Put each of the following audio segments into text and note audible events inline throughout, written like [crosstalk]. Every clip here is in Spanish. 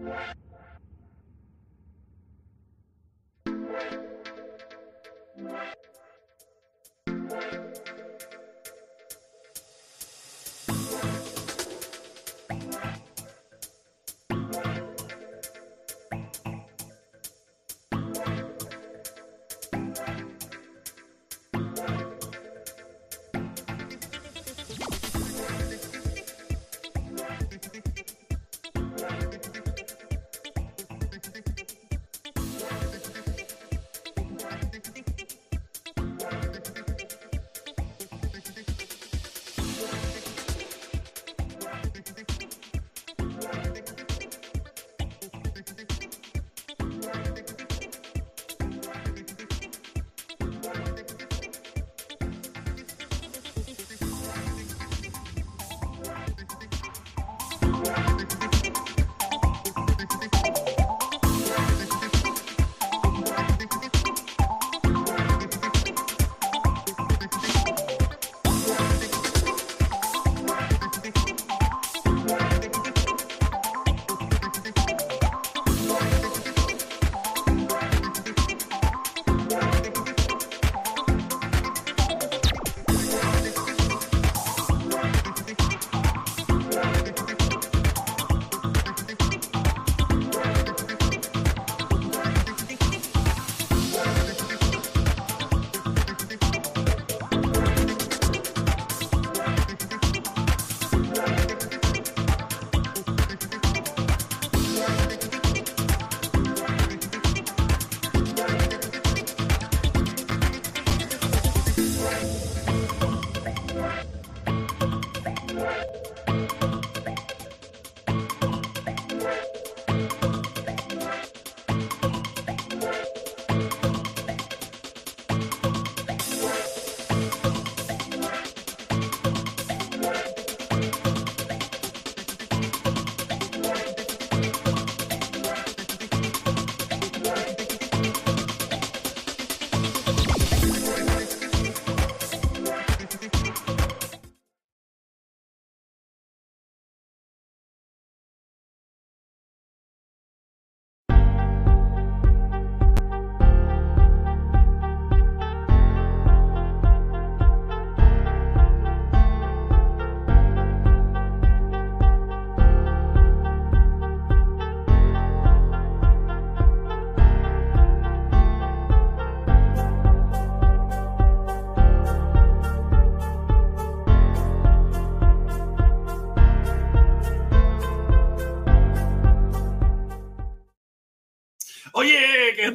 What?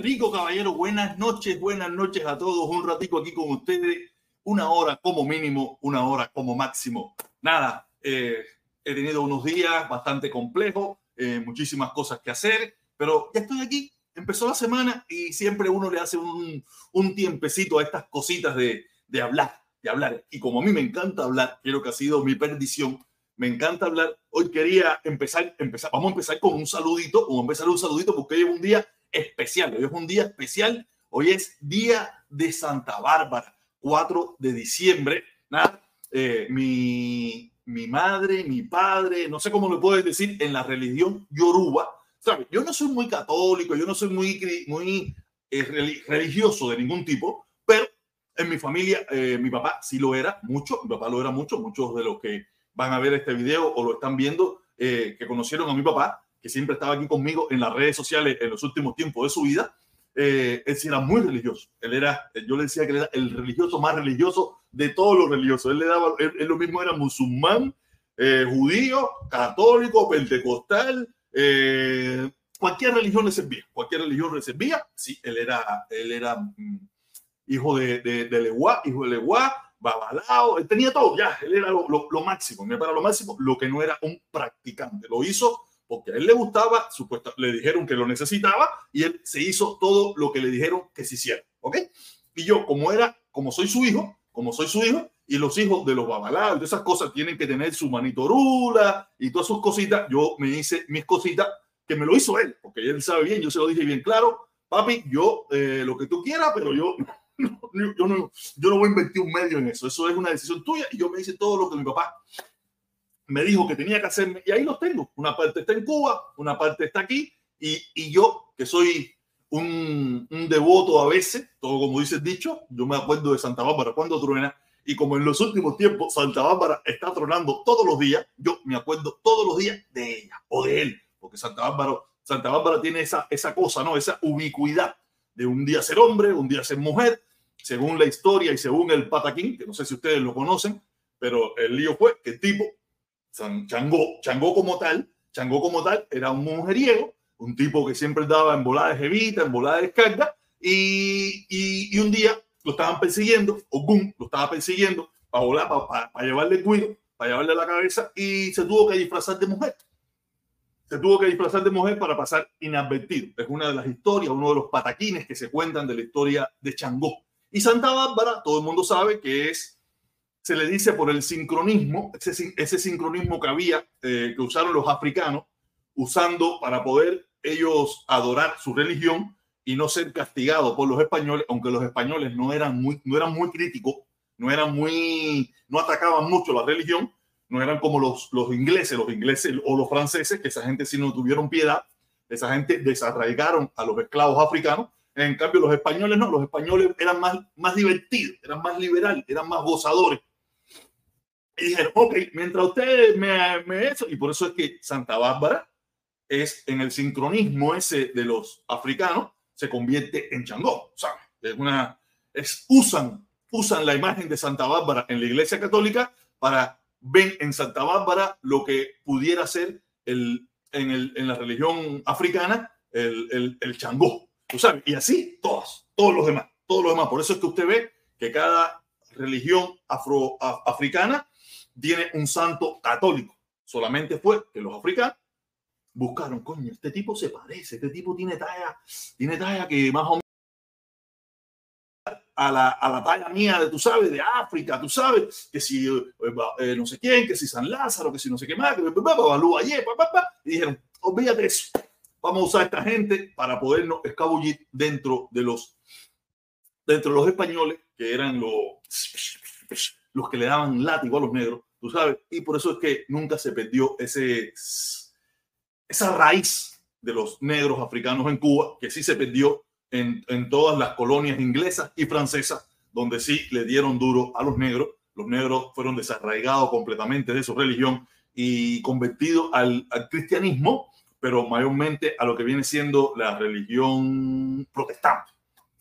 Rico, caballero. Buenas noches, buenas noches a todos. Un ratico aquí con ustedes. Una hora como mínimo, una hora como máximo. Nada, eh, he tenido unos días bastante complejos, eh, muchísimas cosas que hacer, pero ya estoy aquí. Empezó la semana y siempre uno le hace un, un tiempecito a estas cositas de, de hablar, de hablar. Y como a mí me encanta hablar, creo que ha sido mi perdición, me encanta hablar. Hoy quería empezar, empezar, vamos a empezar con un saludito, vamos a empezar un saludito porque hoy es un día especial. Hoy es un día especial. Hoy es Día de Santa Bárbara, 4 de diciembre. Nada, eh, mi, mi madre, mi padre, no sé cómo le puedes decir, en la religión yoruba. ¿sabes? Yo no soy muy católico, yo no soy muy, muy eh, religioso de ningún tipo, pero en mi familia, eh, mi papá sí lo era mucho, mi papá lo era mucho, muchos de los que van a ver este video o lo están viendo, que conocieron a mi papá, que siempre estaba aquí conmigo en las redes sociales en los últimos tiempos de su vida, eh, él sí era muy religioso. Él era, yo le decía que él era el religioso más religioso de todos los religiosos. Él le daba, él, lo mismo era musulmán, eh, judío, católico, pentecostal, eh, cualquier religión le servía, cualquier religión le servía. Sí, él era, él era mm, hijo de, de, de Leguá, hijo de Leguá, babalao, él tenía todo, ya, él era lo, lo, lo máximo, para lo máximo, lo que no era un practicante. Lo hizo porque a él le gustaba, supuesto, le dijeron que lo necesitaba y él se hizo todo lo que le dijeron que se hiciera, ¿ok? Y yo, como era, como soy su hijo, como soy su hijo, y los hijos de los babalados, de esas cosas tienen que tener su manitorula y todas sus cositas, yo me hice mis cositas que me lo hizo él, porque él sabe bien, yo se lo dije bien claro, papi, yo eh, lo que tú quieras, pero yo [laughs] yo, no, yo no voy a invertir un medio en eso, eso es una decisión tuya y yo me hice todo lo que mi papá me dijo que tenía que hacerme y ahí los tengo. Una parte está en Cuba, una parte está aquí y, y yo, que soy un, devoto a veces, todo como dice dicho, yo me acuerdo de Santa Bárbara cuando truena y como en los últimos tiempos Santa Bárbara está tronando todos los días, yo me acuerdo todos los días de ella o de él, porque Santa Bárbara, Santa Bárbara tiene esa, esa cosa, ¿no? Esa ubicuidad de un día ser hombre, un día ser mujer, según la historia y según el pataquín, que no sé si ustedes lo conocen, pero el lío fue que el tipo, Changó, Changó como tal, Changó como tal era un mujeriego, un tipo que siempre daba en volada de jevita, en volada de descarga, y, y, y, un día lo estaban persiguiendo, Ogún lo estaba persiguiendo para volar, para, para, llevarle el cuido, para llevarle la cabeza, y se tuvo que disfrazar de mujer. Se tuvo que disfrazar de mujer para pasar inadvertido. Es una de las historias, uno de los pataquines que se cuentan de la historia de Changó. Y Santa Bárbara, todo el mundo sabe que es, se le dice por el sincronismo, ese, ese sincronismo que había, eh, que usaron los africanos, usando para poder ellos adorar su religión y no ser castigados por los españoles, aunque los españoles no eran muy, no eran muy críticos, no eran muy, no atacaban mucho la religión, no eran como los, los ingleses, los ingleses o los franceses, que esa gente sí no tuvieron piedad, esa gente desarraigaron a los esclavos africanos, en cambio los españoles no, los españoles eran más, más divertidos, eran más liberales, eran más gozadores. Y dijeron, ok, mientras ustedes me, me eso, y por eso es que Santa Bárbara es en el sincronismo ese de los africanos, se convierte en Changó, ¿sabes? Es una, es, usan, usan la imagen de Santa Bárbara en la iglesia católica para ven en Santa Bárbara lo que pudiera ser el, en, el, en la religión africana el, el, el Changó, ¿tú sabes? Y así todos, todos los demás, todos los demás. Por eso es que usted ve que cada religión afroafricana tiene un santo católico. Solamente fue que los africanos buscaron, coño, este tipo se parece, este tipo tiene talla, tiene talla que más o menos a la, a la talla mía de, tú sabes, de África, tú sabes, que si eh, eh, no sé quién, que si San Lázaro, que si no sé qué más, que y dijeron, olvídate eso, vamos a usar a esta gente para podernos escabullir dentro de los, dentro de los españoles, que eran los, los que le daban látigo a los negros, tú sabes, y por eso es que nunca se perdió ese esa raíz de los negros africanos en Cuba, que sí se perdió en, en, todas las colonias inglesas y francesas, donde sí le dieron duro a los negros. Los negros fueron desarraigados completamente de su religión y convertidos al, al cristianismo, pero mayormente a lo que viene siendo la religión protestante.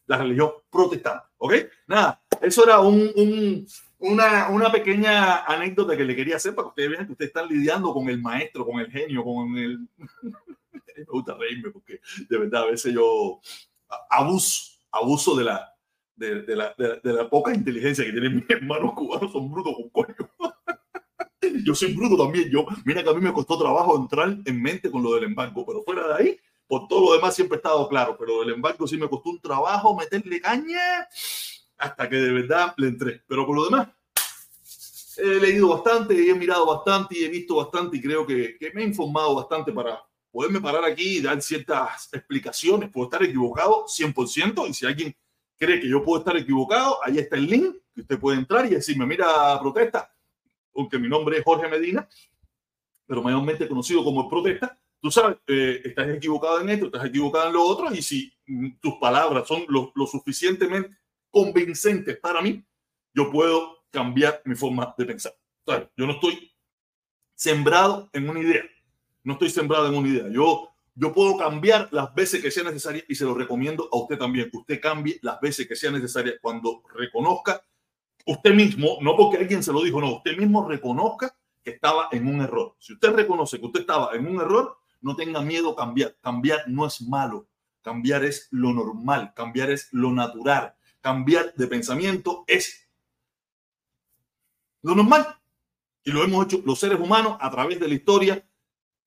La religión protestante, ¿ok? Nada, eso era un, un, una, una pequeña anécdota que le quería hacer para que ustedes vean que ustedes están lidiando con el maestro, con el genio, con el... [laughs] Me gusta reírme porque de verdad a veces yo abuso, abuso de la, de, de la, de, de, la poca inteligencia que tienen mis [laughs] hermanos cubanos, son brutos con coño. [laughs] Yo soy bruto también, yo, mira que a mí me costó trabajo entrar en mente con lo del embargo, pero fuera de ahí, por todo lo demás siempre he estado claro, pero del embargo sí me costó un trabajo meterle caña hasta que de verdad le entré. Pero con lo demás, he leído bastante, he mirado bastante y he visto bastante y creo que, me he informado bastante para poderme parar aquí y dar ciertas explicaciones. Puedo estar equivocado 100% y si alguien cree que yo puedo estar equivocado, ahí está el link que usted puede entrar y decirme, mira, protesta, aunque mi nombre es Jorge Medina, pero mayormente conocido como protesta, tú sabes, eh, estás equivocado en esto, estás equivocado en lo otro y si tus palabras son lo, lo suficientemente convincentes para mí, yo puedo cambiar mi forma de pensar. yo no estoy sembrado en una idea. No estoy sembrado en una idea. Yo, yo puedo cambiar las veces que sea necesaria y se lo recomiendo a usted también. Que usted cambie las veces que sea necesaria cuando reconozca usted mismo, no porque alguien se lo dijo, no, usted mismo reconozca que estaba en un error. Si usted reconoce que usted estaba en un error, no tenga miedo a cambiar. Cambiar no es malo. Cambiar es lo normal. Cambiar es lo natural cambiar de pensamiento es lo normal. Y lo hemos hecho los seres humanos a través de la historia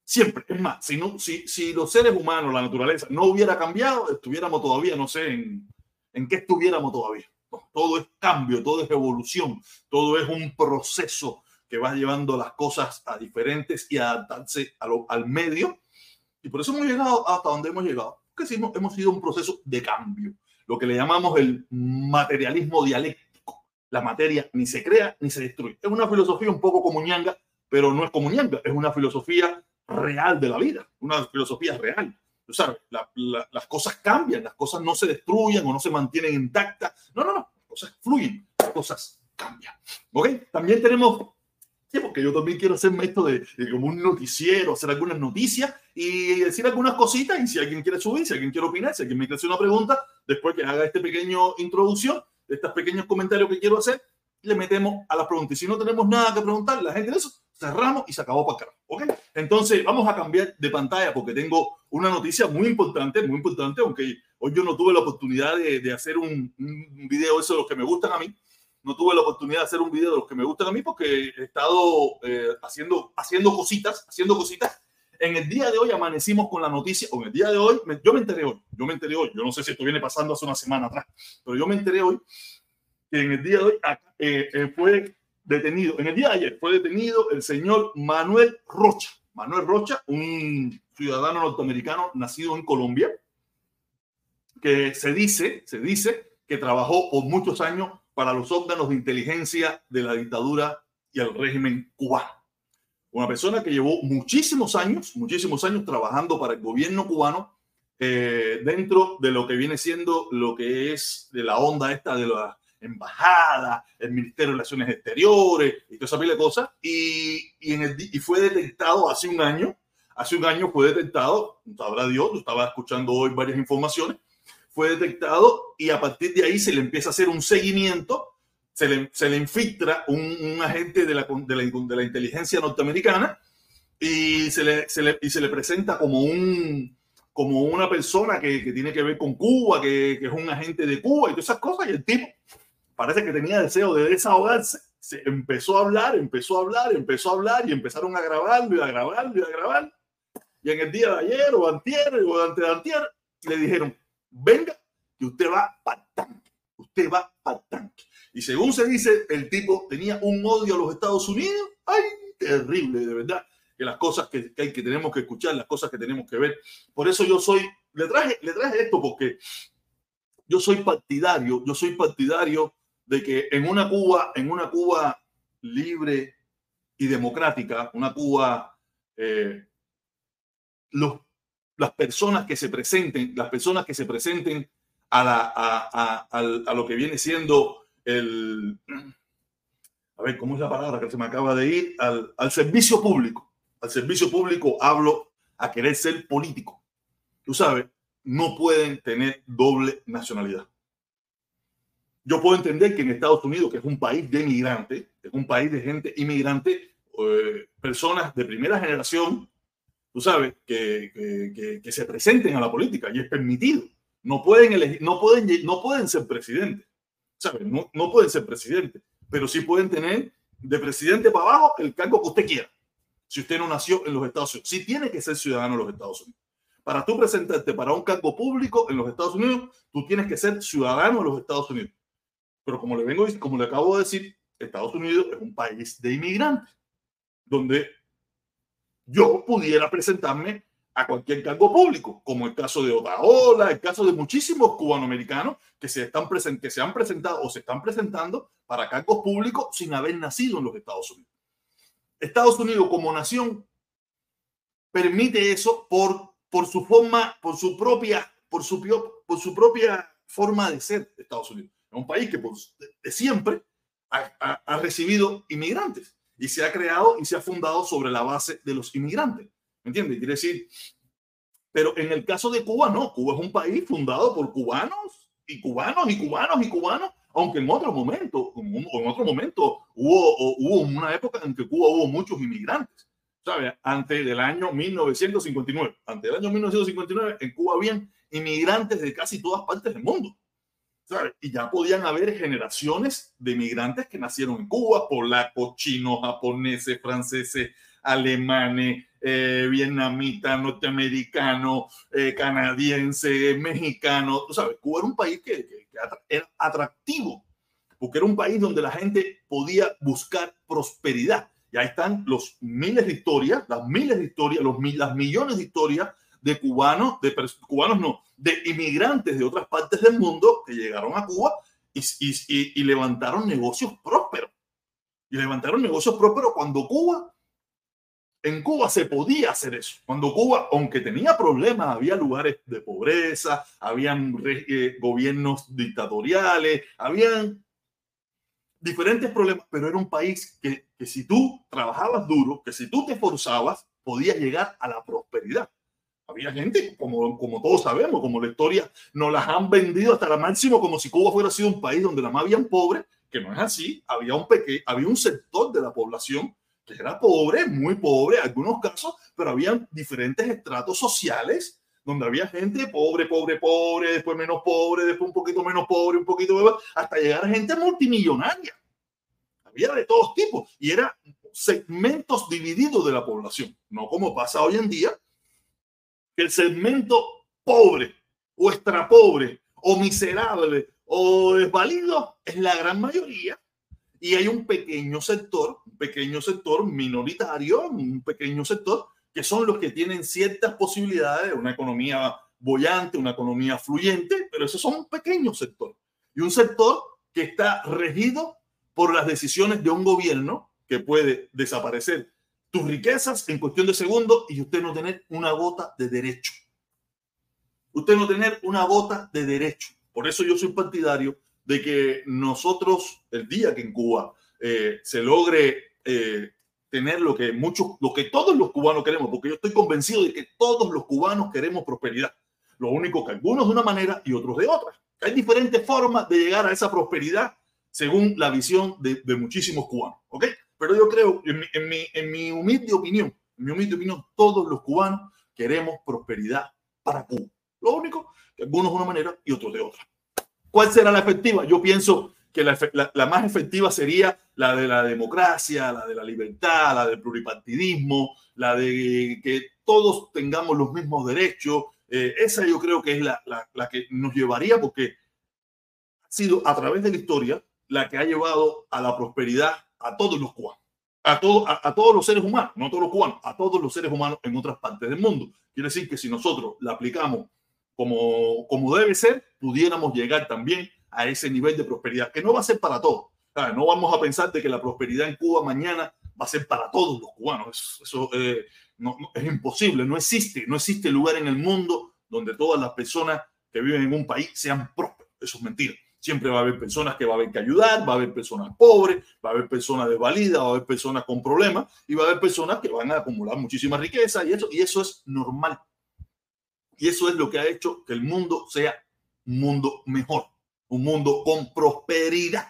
siempre. Es más, si, no, si, si los seres humanos, la naturaleza, no hubiera cambiado, estuviéramos todavía, no sé en, en qué estuviéramos todavía. Todo es cambio, todo es evolución, todo es un proceso que va llevando las cosas a diferentes y adaptarse a lo, al medio. Y por eso hemos llegado hasta donde hemos llegado, porque sí, hemos sido un proceso de cambio lo que le llamamos el materialismo dialéctico. La materia ni se crea ni se destruye. Es una filosofía un poco como ñanga, pero no es como Ñanga, es una filosofía real de la vida, una filosofía real. Tú sabes, las cosas cambian, las cosas no se destruyen o no se mantienen intactas. No, no, no, las cosas fluyen, las cosas cambian. ¿Ok? También tenemos Sí, porque yo también quiero hacerme esto de, como un noticiero, hacer algunas noticias y decir algunas cositas. Y si alguien quiere subir, si alguien quiere opinar, si alguien me quiere hacer una pregunta, después que haga este pequeño introducción, de estos pequeños comentarios que quiero hacer, le metemos a las preguntas. Y si no tenemos nada que preguntar, la gente de eso, cerramos y se acabó para acá. ¿Ok? Entonces, vamos a cambiar de pantalla porque tengo una noticia muy importante, muy importante, aunque hoy yo no tuve la oportunidad de, de hacer un, un video, eso de los que me gustan a mí no tuve la oportunidad de hacer un video de los que me gustan a mí porque he estado eh, haciendo, haciendo cositas, haciendo cositas. En el día de hoy amanecimos con la noticia, o en el día de hoy, yo me enteré hoy, yo me enteré hoy, yo no sé si esto viene pasando hace una semana atrás, pero yo me enteré hoy que en el día de hoy eh, eh, fue detenido, en el día de ayer fue detenido el señor Manuel Rocha. Manuel Rocha, un ciudadano norteamericano nacido en Colombia, que se dice, se dice que trabajó por muchos años para los órganos de inteligencia de la dictadura y el régimen cubano. Una persona que llevó muchísimos años, muchísimos años trabajando para el gobierno cubano eh, dentro de lo que viene siendo lo que es de la onda esta de la embajada, el Ministerio de Relaciones Exteriores y toda esa pila de cosas. Y, y, en el, y fue detectado hace un año, hace un año fue detectado, sabrá Dios, yo estaba escuchando hoy varias informaciones, fue detectado y a partir de ahí se le empieza a hacer un seguimiento, se le, se le infiltra un, agente de la, de, la, de la, inteligencia norteamericana y se le, se le, y se le presenta como, un, como una persona que, que tiene que ver con Cuba, que, que, es un agente de Cuba y todas esas cosas. Y el tipo parece que tenía deseo de desahogarse. Se empezó a hablar, empezó a hablar, empezó a hablar y empezaron a grabarlo y a grabarlo y a grabar. Y en el día de ayer o antier o antes de antier le dijeron, venga, que usted va para tanque, usted va para tanque. Y según se dice, el tipo tenía un odio a los Estados Unidos, ay, terrible, de verdad, que las cosas que, que, que tenemos que escuchar, las cosas que tenemos que ver. Por eso yo soy, le traje, le traje esto porque yo soy partidario, yo soy partidario de que en una Cuba, en una Cuba libre y democrática, una Cuba, eh, los las personas que se presenten, las personas que se presenten a, la, a, a, a, lo que viene siendo el, a ver, ¿cómo es la palabra que se me acaba de ir? Al, al servicio público. Al servicio público hablo a querer ser político. Tú sabes, no pueden tener doble nacionalidad. Yo puedo entender que en Estados Unidos, que es un país de inmigrantes, es un país de gente inmigrante, eh, personas de primera generación, tú sabes, que, que, que, se presenten a la política y es permitido. No pueden, elegir, no pueden, no pueden ser presidentes, ¿sabes? No, no pueden ser presidentes, pero sí pueden tener de presidente para abajo el cargo que usted quiera. Si usted no nació en los Estados Unidos, sí tiene que ser ciudadano de los Estados Unidos. Para tú presentarte para un cargo público en los Estados Unidos, tú tienes que ser ciudadano de los Estados Unidos. Pero como le vengo, como le acabo de decir, Estados Unidos es un país de inmigrantes, donde yo pudiera presentarme a cualquier cargo público, como el caso de Otaola, el caso de muchísimos cubanoamericanos que se, están que se han presentado o se están presentando para cargos públicos sin haber nacido en los Estados Unidos. Estados Unidos como nación permite eso por, por su forma, por su propia, por su, por su propia forma de ser Estados Unidos. Es un país que por, de, siempre ha, ha, ha recibido inmigrantes y se ha creado y se ha fundado sobre la base de los inmigrantes. ¿Me entiendes? Quiere decir, pero en el caso de Cuba, no. Cuba es un país fundado por cubanos y cubanos y cubanos y cubanos, aunque en otro momento, en otro momento hubo, hubo una época en que Cuba hubo muchos inmigrantes. ¿Sabes? Antes del año 1959. Antes del año 1959, en Cuba habían inmigrantes de casi todas partes del mundo. Y ya podían haber generaciones de migrantes que nacieron en Cuba, polacos, chinos, japoneses, franceses, alemanes, eh, vietnamitas, norteamericanos, eh, canadienses, mexicanos. ¿sabes? Cuba era un país que, que, que, era atractivo, porque era un país donde la gente podía buscar prosperidad. Y ahí están los miles de historias, las miles de historias, los, las millones de historias de cubanos, de cubanos no, de inmigrantes de otras partes del mundo que llegaron a Cuba y, levantaron negocios prósperos. Y levantaron negocios prósperos cuando Cuba en Cuba se podía hacer eso. Cuando Cuba, aunque tenía problemas, había lugares de pobreza, habían eh, gobiernos dictatoriales, habían diferentes problemas, pero era un país que, que si tú trabajabas duro, que si tú te esforzabas, podías llegar a la prosperidad. Había gente, como, como todos sabemos, como la historia nos las han vendido hasta la máximo, como si Cuba fuera sido un país donde la más habían pobres, que no es así. Había un, pequeño, había un sector de la población que era pobre, muy pobre en algunos casos, pero había diferentes estratos sociales donde había gente pobre, pobre, pobre, después menos pobre, después un poquito menos pobre, un poquito hasta llegar a gente multimillonaria. Había de todos tipos y eran segmentos divididos de la población, no como pasa hoy en día, que el segmento pobre o extra pobre o miserable o desvalido es la gran mayoría y hay un pequeño sector, un pequeño sector minoritario, un pequeño sector que son los que tienen ciertas posibilidades de una economía bollante, una economía fluyente, pero esos son un pequeño sector. Y un sector que está regido por las decisiones de un gobierno que puede desaparecer tus riquezas en cuestión de segundos y usted no tener una gota de derecho. Usted no tener una gota de derecho. Por eso yo soy partidario de que nosotros, el día que en Cuba eh, se logre eh, tener lo que muchos, lo que todos los cubanos queremos, porque yo estoy convencido de que todos los cubanos queremos prosperidad. Lo único que algunos de una manera y otros de otra. Hay diferentes formas de llegar a esa prosperidad según la visión de, muchísimos cubanos, ¿ok? Pero yo creo, en mi, en, mi, humilde opinión, en mi humilde opinión, todos los cubanos queremos prosperidad para Cuba. Lo único que algunos de una manera y otros de otra. ¿Cuál será la efectiva? Yo pienso que la, más efectiva sería la de la democracia, la de la libertad, la del pluripartidismo, la de que todos tengamos los mismos derechos. Eh, esa yo creo que es la, la, que nos llevaría, porque ha sido a través de la historia la que ha llevado a la prosperidad a todos los cubanos, a, todo, a, todos los seres humanos, no a todos los cubanos, a todos los seres humanos en otras partes del mundo. Quiere decir que si nosotros la aplicamos como, como debe ser, pudiéramos llegar también a ese nivel de prosperidad, que no va a ser para todos. No vamos a pensar de que la prosperidad en Cuba mañana va a ser para todos los cubanos. Eso, eh, no, es imposible, no existe, no existe lugar en el mundo donde todas las personas que viven en un país sean prósperos. Eso es mentira. Siempre va a haber personas que va a haber que ayudar, va a haber personas pobres, va a haber personas desvalidas, va a haber personas con problemas y va a haber personas que van a acumular muchísima riqueza y eso, y eso es normal. Y eso es lo que ha hecho que el mundo sea un mundo mejor un mundo con prosperidad.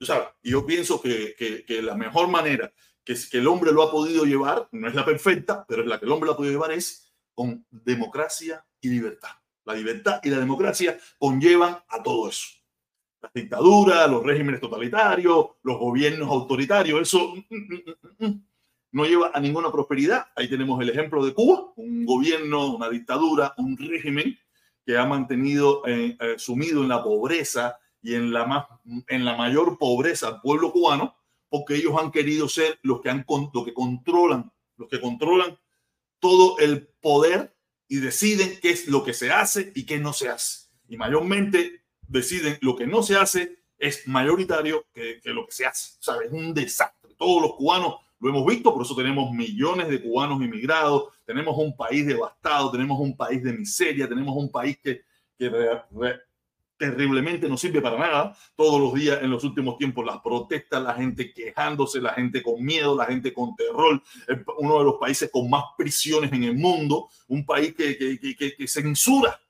¿Sabes? Y yo pienso que, que, la mejor manera que, que el hombre lo ha podido llevar, no es la perfecta, pero es la que el hombre lo ha podido llevar, es con democracia y libertad. La libertad y la democracia conllevan a todo eso. Las dictaduras, los regímenes totalitarios, los gobiernos autoritarios, eso mm, mm, mm, no lleva a ninguna prosperidad. Ahí tenemos el ejemplo de Cuba, un gobierno, una dictadura, un régimen que ha mantenido eh, eh, sumido en la pobreza y en la, más, en la mayor pobreza al pueblo cubano, porque ellos han querido ser los que, han, los que controlan, los que controlan todo el poder y deciden qué es lo que se hace y qué no se hace. Y mayormente deciden lo que no se hace es mayoritario que, lo que se hace. O sea, es un desastre. Todos los cubanos lo hemos visto, por eso tenemos millones de cubanos inmigrados, tenemos un país devastado, tenemos un país de miseria, tenemos un país que, terriblemente no sirve para nada. Todos los días, en los últimos tiempos, las protestas, la gente quejándose, la gente con miedo, la gente con terror. Uno de los países con más prisiones en el mundo, un país que censura.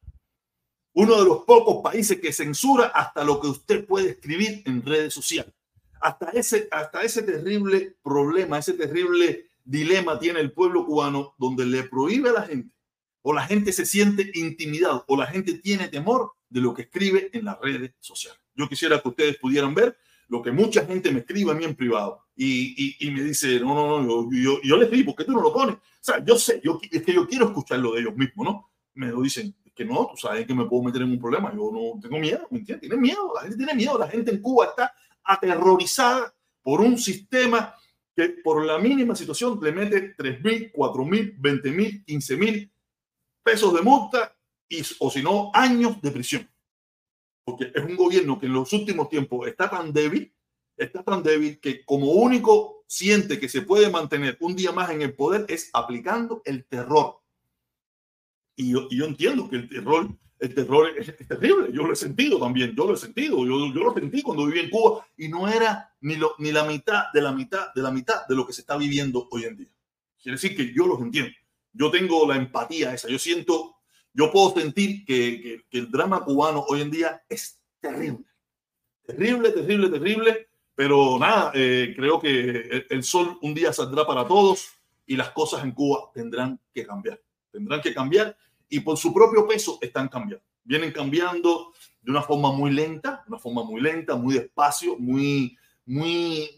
Uno de los pocos países que censura hasta lo que usted puede escribir en redes sociales hasta ese, hasta ese terrible problema, ese terrible dilema tiene el pueblo cubano donde le prohíbe a la gente o la gente se siente intimidado o la gente tiene temor de lo que escribe en las redes sociales. Yo quisiera que ustedes pudieran ver lo que mucha gente me escribe a mí en privado y, me dice, no, no, no, yo, yo, les digo, ¿por qué tú no lo pones? O sea, yo sé, yo, es que yo quiero escuchar lo de ellos mismos, ¿no? Me lo dicen, que no, tú sabes que me puedo meter en un problema, yo no tengo miedo, ¿me entiendes? Tienen miedo, la gente tiene miedo, la gente en Cuba está aterrorizada por un sistema que por la mínima situación le mete 3 mil, 4 mil, 20 mil, 15 mil pesos de multa y, o si no, años de prisión. Porque es un gobierno que en los últimos tiempos está tan débil, está tan débil que como único siente que se puede mantener un día más en el poder es aplicando el terror. Y yo, yo entiendo que el terror, el terror es, terrible. Yo lo he sentido también. Yo lo he sentido. Yo, yo lo sentí cuando viví en Cuba y no era ni, lo, ni la mitad de la mitad de la mitad de lo que se está viviendo hoy en día. Quiere decir que yo los entiendo. Yo tengo la empatía esa. Yo siento, yo puedo sentir que, que, que el drama cubano hoy en día es terrible. Terrible, terrible, terrible pero nada, eh, creo que el, sol un día saldrá para todos y las cosas en Cuba tendrán que cambiar. Tendrán que cambiar y por su propio peso están cambiando. Vienen cambiando de una forma muy lenta, una forma muy lenta, muy despacio, muy, muy,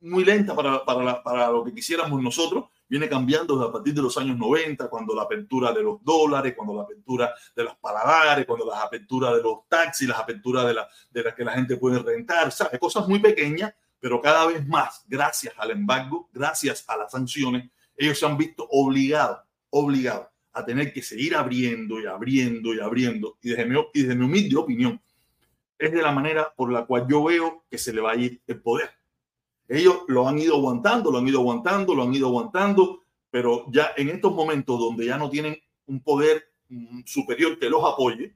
muy lenta para, para, para lo que quisiéramos nosotros, viene cambiando desde a partir de los años 90, cuando la apertura de los dólares, cuando la apertura de los paladares, cuando las aperturas de los taxis, las aperturas de las de la que la gente puede rentar, ¿sabes? Cosas muy pequeñas, pero cada vez más, gracias al embargo, gracias a las sanciones, ellos se han visto obligados, obligados a tener que seguir abriendo y abriendo y abriendo. Y desde mi, desde mi humilde opinión, es de la manera por la cual yo veo que se le va a ir el poder ellos lo han ido aguantando, lo han ido aguantando, lo han ido aguantando, pero ya en estos momentos donde ya no tienen un poder mm, superior que los apoye,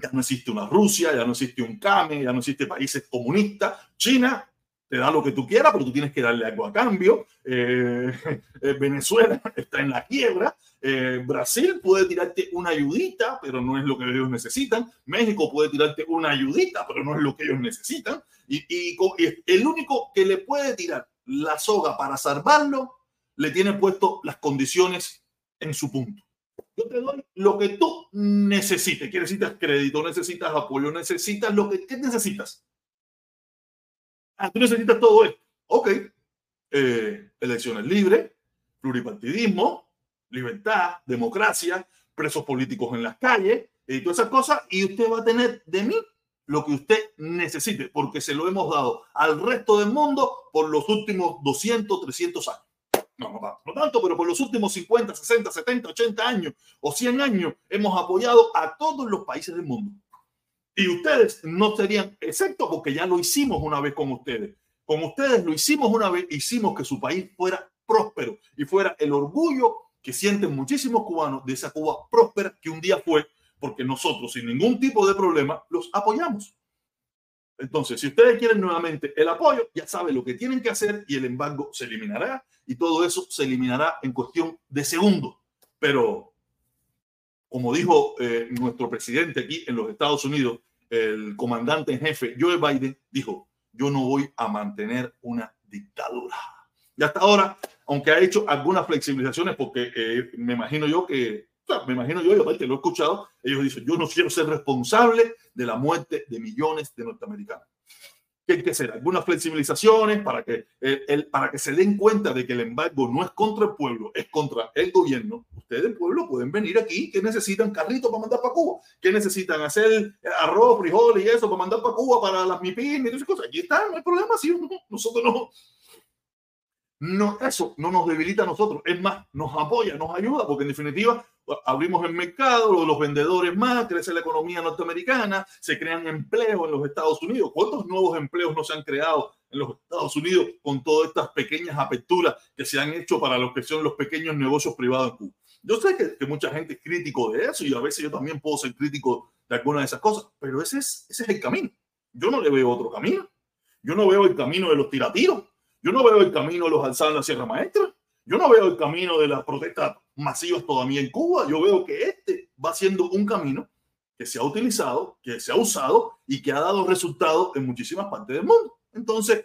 ya no existe una Rusia, ya no existe un CAME, ya no existe países comunistas. China te da lo que tú quieras, pero tú tienes que darle algo a cambio. Eh, [laughs] eh, Venezuela [laughs] está en la quiebra. Eh, Brasil puede tirarte una ayudita, pero no es lo que ellos necesitan. México puede tirarte una ayudita, pero no es lo que ellos necesitan. Y, y, el único que le puede tirar la soga para salvarlo, le tiene puesto las condiciones en su punto. Yo te doy lo que tú necesites. ¿Qué necesitas? Crédito, necesitas apoyo, necesitas lo que ¿qué necesitas. Ah, tú necesitas todo esto. Ok. Eh, elecciones libres, pluripartidismo, libertad, democracia, presos políticos en las calles y todas esas cosas. Y usted va a tener de mí lo que usted necesite, porque se lo hemos dado al resto del mundo por los últimos 200, 300 años. No, no, no tanto, pero por los últimos 50, 60, 70, 80 años o 100 años hemos apoyado a todos los países del mundo. Y ustedes no serían, excepto porque ya lo hicimos una vez con ustedes. Con ustedes lo hicimos una vez, hicimos que su país fuera próspero y fuera el orgullo que sienten muchísimos cubanos de esa Cuba próspera que un día fue porque nosotros sin ningún tipo de problema los apoyamos. Entonces, si ustedes quieren nuevamente el apoyo, ya saben lo que tienen que hacer y el embargo se eliminará y todo eso se eliminará en cuestión de segundos. Pero, como dijo eh, nuestro presidente aquí en los Estados Unidos, el comandante en jefe Joe Biden dijo, yo no voy a mantener una dictadura. Y hasta ahora, aunque ha hecho algunas flexibilizaciones, porque eh, me imagino yo que me imagino yo, y aparte lo he escuchado, ellos dicen, yo no quiero ser responsable de la muerte de millones de norteamericanos. ¿Qué hay que hacer? Algunas flexibilizaciones para que, eh, para que se den cuenta de que el embargo no es contra el pueblo, es contra el gobierno. Ustedes, el pueblo, pueden venir aquí. ¿Qué necesitan? Carritos para mandar para Cuba. ¿Qué necesitan? Hacer arroz, frijol y eso para mandar para Cuba, para las MIPIM y esas cosas. Aquí está, no hay problema. Sí, nosotros no, no, eso no nos debilita a nosotros, es más, nos apoya, nos ayuda, porque en definitiva abrimos el mercado, los vendedores más, crece la economía norteamericana, se crean empleos en los Estados Unidos. ¿Cuántos nuevos empleos no se han creado en los Estados Unidos con todas estas pequeñas aperturas que se han hecho para lo que son los pequeños negocios privados en Cuba? Yo sé que, mucha gente es crítico de eso y a veces yo también puedo ser crítico de algunas de esas cosas, pero ese es, ese es el camino. Yo no le veo otro camino. Yo no veo el camino de los tiratiros. Yo no veo el camino de los alzados en la Sierra Maestra. Yo no veo el camino de las protestas masivas todavía en Cuba. Yo veo que este va siendo un camino que se ha utilizado, que se ha usado y que ha dado resultados en muchísimas partes del mundo. Entonces,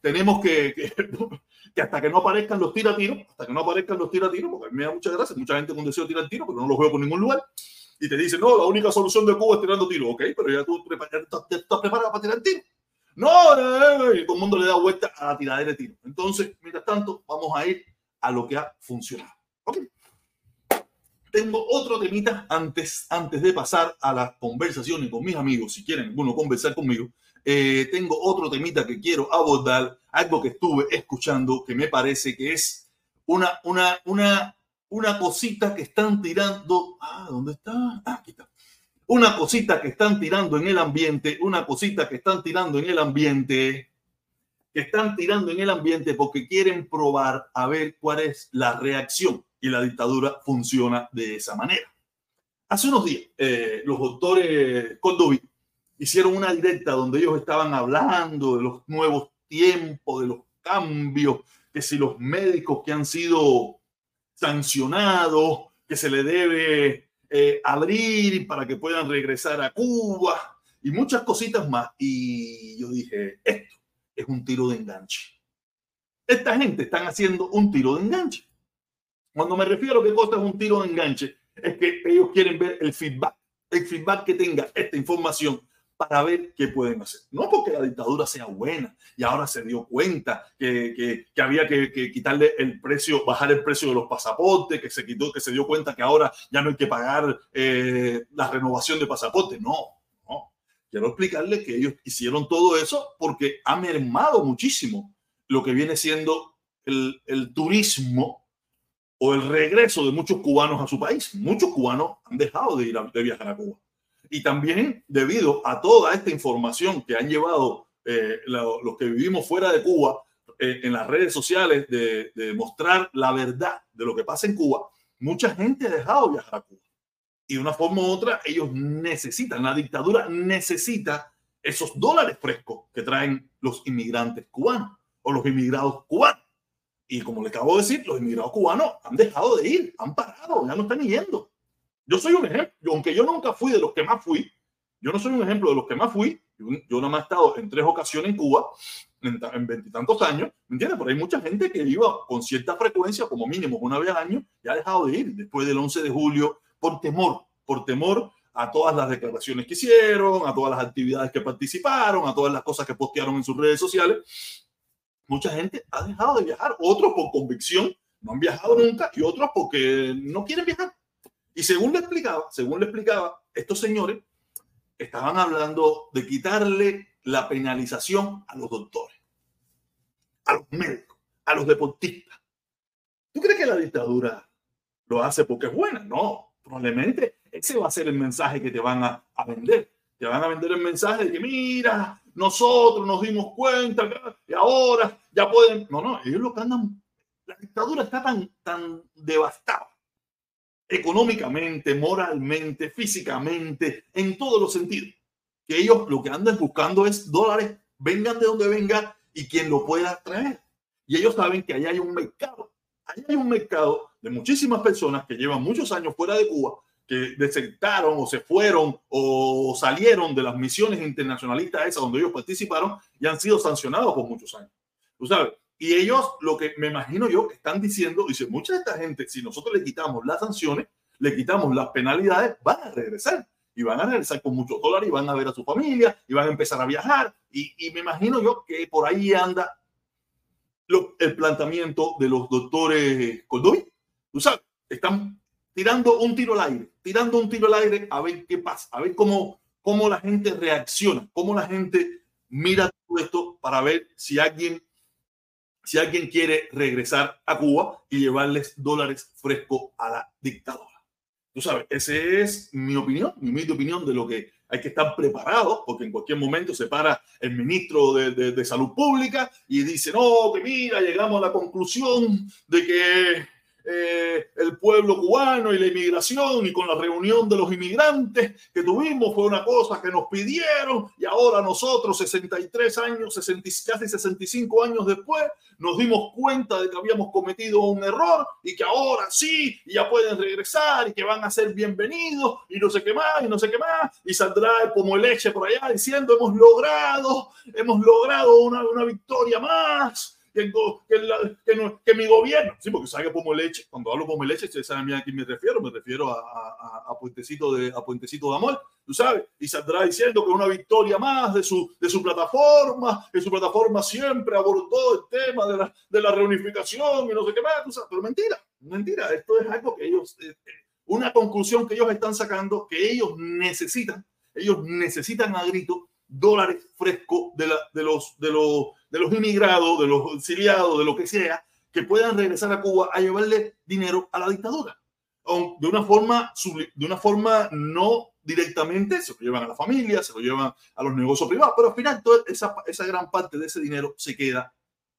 tenemos que, que, [laughs] hasta que no aparezcan los tiratiros, hasta que no aparezcan los tiratiros, porque a mí me da mucha gracia, mucha gente con deseo de tirar tiro, pero no los veo por ningún lugar, y te dicen, no, la única solución de Cuba es tirando tiros, ok, pero ya tú estás preparado para tirar tiro. No, no, y todo el mundo le da vuelta a la tiradera de tiro. Entonces, mientras tanto, vamos a ir a lo que ha funcionado. Okay. Tengo otro temita antes, antes de pasar a las conversaciones con mis amigos. Si quieren, bueno, conversar conmigo. Eh, tengo otro temita que quiero abordar, algo que estuve escuchando que me parece que es una, una, una, una cosita que están tirando. Ah, ¿dónde está? Ah, aquí está una cosita que están tirando en el ambiente, una cosita que están tirando en el ambiente, que están tirando en el ambiente porque quieren probar a ver cuál es la reacción y la dictadura funciona de esa manera. Hace unos días, eh, los doctores Condovi hicieron una directa donde ellos estaban hablando de los nuevos tiempos, de los cambios, que si los médicos que han sido sancionados, que se le debe eh, abrir para que puedan regresar a Cuba y muchas cositas más. Y yo dije, esto es un tiro de enganche. Esta gente están haciendo un tiro de enganche. Cuando me refiero a qué cosa es un tiro de enganche, es que ellos quieren ver el feedback, el feedback que tenga esta información para ver qué pueden hacer. No porque la dictadura sea buena y ahora se dio cuenta que, que, que había que, que, quitarle el precio, bajar el precio de los pasaportes, que se quitó, que se dio cuenta que ahora ya no hay que pagar eh, la renovación de pasaporte. No, no. Quiero explicarles que ellos hicieron todo eso porque ha mermado muchísimo lo que viene siendo el, el turismo o el regreso de muchos cubanos a su país. Muchos cubanos han dejado de ir de viajar a Cuba y también debido a toda esta información que han llevado eh, lo, los que vivimos fuera de Cuba eh, en las redes sociales de, de, mostrar la verdad de lo que pasa en Cuba, mucha gente ha dejado viajar a Cuba. Y de una forma u otra, ellos necesitan, la dictadura necesita esos dólares frescos que traen los inmigrantes cubanos o los inmigrados cubanos. Y como le acabo de decir, los inmigrados cubanos han dejado de ir, han parado, ya no están yendo. Yo soy un ejemplo, aunque yo nunca fui de los que más fui, yo no soy un ejemplo de los que más fui, yo, yo he estado en tres ocasiones en Cuba, en veintitantos años, ¿me entiendes? Pero hay mucha gente que iba con cierta frecuencia, como mínimo una vez al año, y ha dejado de ir después del 11 de julio por temor, por temor a todas las declaraciones que hicieron, a todas las actividades que participaron, a todas las cosas que postearon en sus redes sociales. Mucha gente ha dejado de viajar, otros por convicción, no han viajado nunca, y otros porque no quieren viajar. Y según le explicaba, según le explicaba, estos señores estaban hablando de quitarle la penalización a los doctores, a los médicos, a los deportistas. ¿Tú crees que la dictadura lo hace porque es buena? No, probablemente ese va a ser el mensaje que te van a, vender. Te van a vender el mensaje de que mira, nosotros nos dimos cuenta y ahora ya pueden. No, no, ellos lo que andan. La dictadura está tan, tan devastada económicamente, moralmente, físicamente, en todos los sentidos. Que ellos lo que andan buscando es dólares, vengan de donde vengan y quien lo pueda traer. Y ellos saben que allá hay un mercado. Allá hay un mercado de muchísimas personas que llevan muchos años fuera de Cuba, que desertaron o se fueron o salieron de las misiones internacionalistas esas donde ellos participaron y han sido sancionados por muchos años. Tú sabes, y ellos, lo que me imagino yo, están diciendo, dice, mucha de esta gente, si nosotros le quitamos las sanciones, le quitamos las penalidades, van a regresar. Y van a regresar con muchos dólares y van a ver a su familia y van a empezar a viajar. Y, y me imagino yo que por ahí anda lo, el planteamiento de los doctores Coldovi. Tú sabes, están tirando un tiro al aire, tirando un tiro al aire a ver qué pasa, a ver cómo, cómo la gente reacciona, cómo la gente mira todo esto para ver si alguien si alguien quiere regresar a Cuba y llevarles dólares frescos a la dictadura. Tú sabes, esa es mi opinión, mi humilde opinión de lo que hay que estar preparados, porque en cualquier momento se para el ministro de, de, de Salud Pública y dice, no, que mira, llegamos a la conclusión de que eh, el pueblo cubano y la inmigración y con la reunión de los inmigrantes que tuvimos fue una cosa que nos pidieron y ahora nosotros 63 años, 60, casi 65 años después nos dimos cuenta de que habíamos cometido un error y que ahora sí ya pueden regresar y que van a ser bienvenidos y no sé qué más y no sé qué más. Y saldrá el pomo leche por allá diciendo hemos logrado, hemos logrado una, una victoria más que, que, la, que, no, que, mi gobierno, sí, porque sabe pomo leche, cuando hablo pomo leche, ustedes saben a quién me refiero, me refiero a, a, a, Puentecito de, a Puentecito de Amor, tú sabes, y saldrá diciendo que una victoria más de su, de su plataforma, que su plataforma siempre abordó el tema de la, de la reunificación y no sé qué más, tú sabes, pero mentira, mentira, esto es algo que ellos, eh, una conclusión que ellos están sacando, que ellos necesitan, ellos necesitan a grito dólares frescos de, la, de, los, de, los, de los inmigrados, de los exiliados, de lo que sea, que puedan regresar a Cuba a llevarle dinero a la dictadura. De una forma, de una forma no directamente, se lo llevan a la familia, se lo llevan a los negocios privados, pero al final toda esa, esa gran parte de ese dinero se queda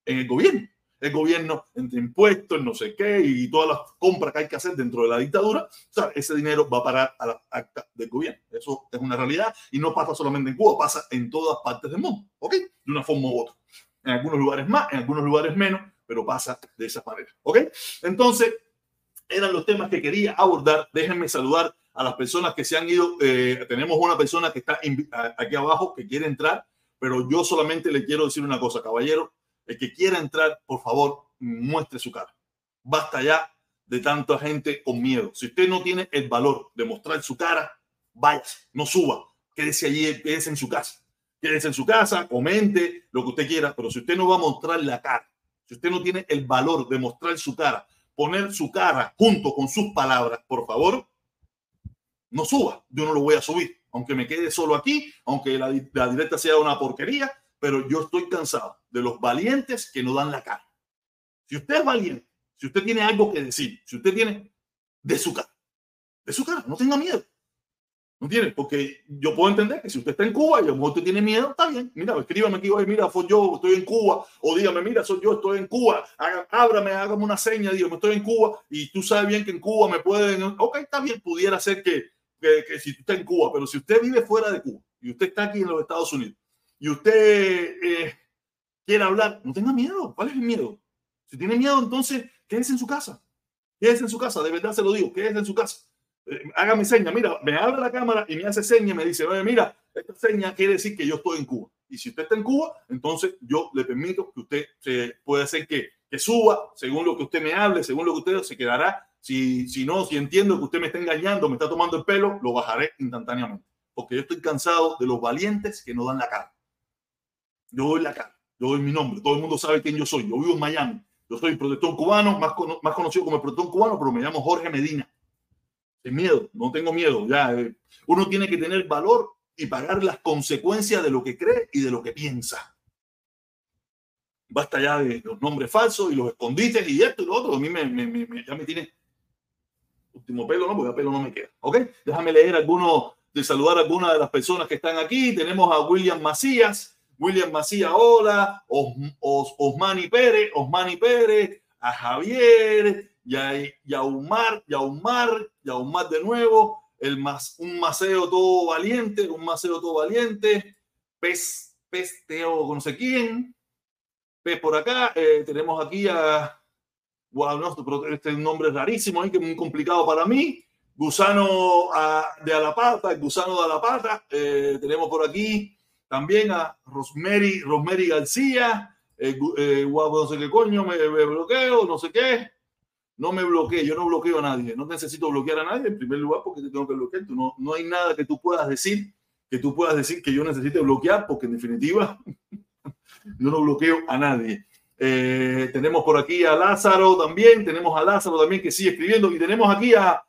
en el gobierno. El gobierno, entre impuestos, no sé qué, y todas las compras que hay que hacer dentro de la dictadura, o sea, ese dinero va a parar a la acta del gobierno. Eso es una realidad y no pasa solamente en Cuba, pasa en todas partes del mundo, ¿ok? De una forma u otra. En algunos lugares más, en algunos lugares menos, pero pasa de esa manera, ¿ok? Entonces, eran los temas que quería abordar. Déjenme saludar a las personas que se han ido. Eh, tenemos una persona que está aquí abajo que quiere entrar, pero yo solamente le quiero decir una cosa, caballero. El que quiera entrar, por favor, muestre su cara. Basta ya de tanta gente con miedo. Si usted no tiene el valor de mostrar su cara, vaya, no suba, quédese allí, quédese en su casa. Quédese en su casa, comente lo que usted quiera, pero si usted no va a mostrar la cara, si usted no tiene el valor de mostrar su cara, poner su cara junto con sus palabras, por favor, no suba. Yo no lo voy a subir, aunque me quede solo aquí, aunque la, la directa sea una porquería, pero yo estoy cansado de los valientes que no dan la cara. Si usted es valiente, si usted tiene algo que decir, si usted tiene de su cara, de su cara, no tenga miedo. ¿No tiene? Porque yo puedo entender que si usted está en Cuba y a lo mejor usted tiene miedo, está bien. Mira, escríbame aquí, mira, fue yo, estoy en Cuba. O dígame, mira, soy yo, estoy en Cuba. ábrame, hágame una seña, dígame, estoy en Cuba. Y tú sabes bien que en Cuba me pueden. Ok, está bien, pudiera ser que, que, si usted está en Cuba, pero si usted vive fuera de Cuba y usted está aquí en los Estados Unidos y usted eh, quiere hablar, no tenga miedo. ¿Cuál es el miedo? Si tiene miedo, entonces quédese en su casa. Quédese en su casa, de verdad se lo digo, quédese en su casa hágame seña, mira, me abre la cámara y me hace seña y me dice, oye, mira, esta seña quiere decir que yo estoy en Cuba. Y si usted está en Cuba, entonces yo le permito que usted se puede hacer que, que suba, según lo que usted me hable, según lo que usted se quedará. Si, si no, si entiendo que usted me está engañando, me está tomando el pelo, lo bajaré instantáneamente. Porque yo estoy cansado de los valientes que no dan la cara. Yo doy la cara, yo doy mi nombre, todo el mundo sabe quién yo soy. Yo vivo en Miami, yo soy protector cubano, más, más conocido como el protector cubano, pero me llamo Jorge Medina sin miedo, no tengo miedo. Ya, eh, uno tiene que tener valor y pagar las consecuencias de lo que cree y de lo que piensa. Basta ya de los nombres falsos y los escondites y esto y lo otro. A mí me, ya me tiene último pelo, ¿no? Porque pelo no me queda. ¿Ok? Déjame leer algunos, de saludar a algunas de las personas que están aquí. Tenemos a William Macías. William Macías, hola. Os, Os, Osmani Pérez, Osmani Pérez, a Javier, Yaumar, Yaumar, Yaumar de nuevo, el más, un maceo todo valiente, un maceo todo valiente, pez, pez Teo no sé quién, pez por acá, eh, tenemos aquí a, wow, no, este nombre es rarísimo, que es muy complicado para mí, gusano de Alapata, gusano de Alapata, eh, tenemos por aquí también a Rosemary, Rosemary García, eh, eh no sé qué coño, me, me bloqueo, no sé qué, no me bloquee, yo no bloqueo a nadie, no necesito bloquear a nadie en primer lugar porque te tengo que bloquear. Tú no, no hay nada que tú puedas decir, que tú puedas decir que yo necesite bloquear porque en definitiva [laughs] yo no bloqueo a nadie. Eh, tenemos por aquí a Lázaro también, tenemos a Lázaro también que sigue escribiendo y tenemos aquí a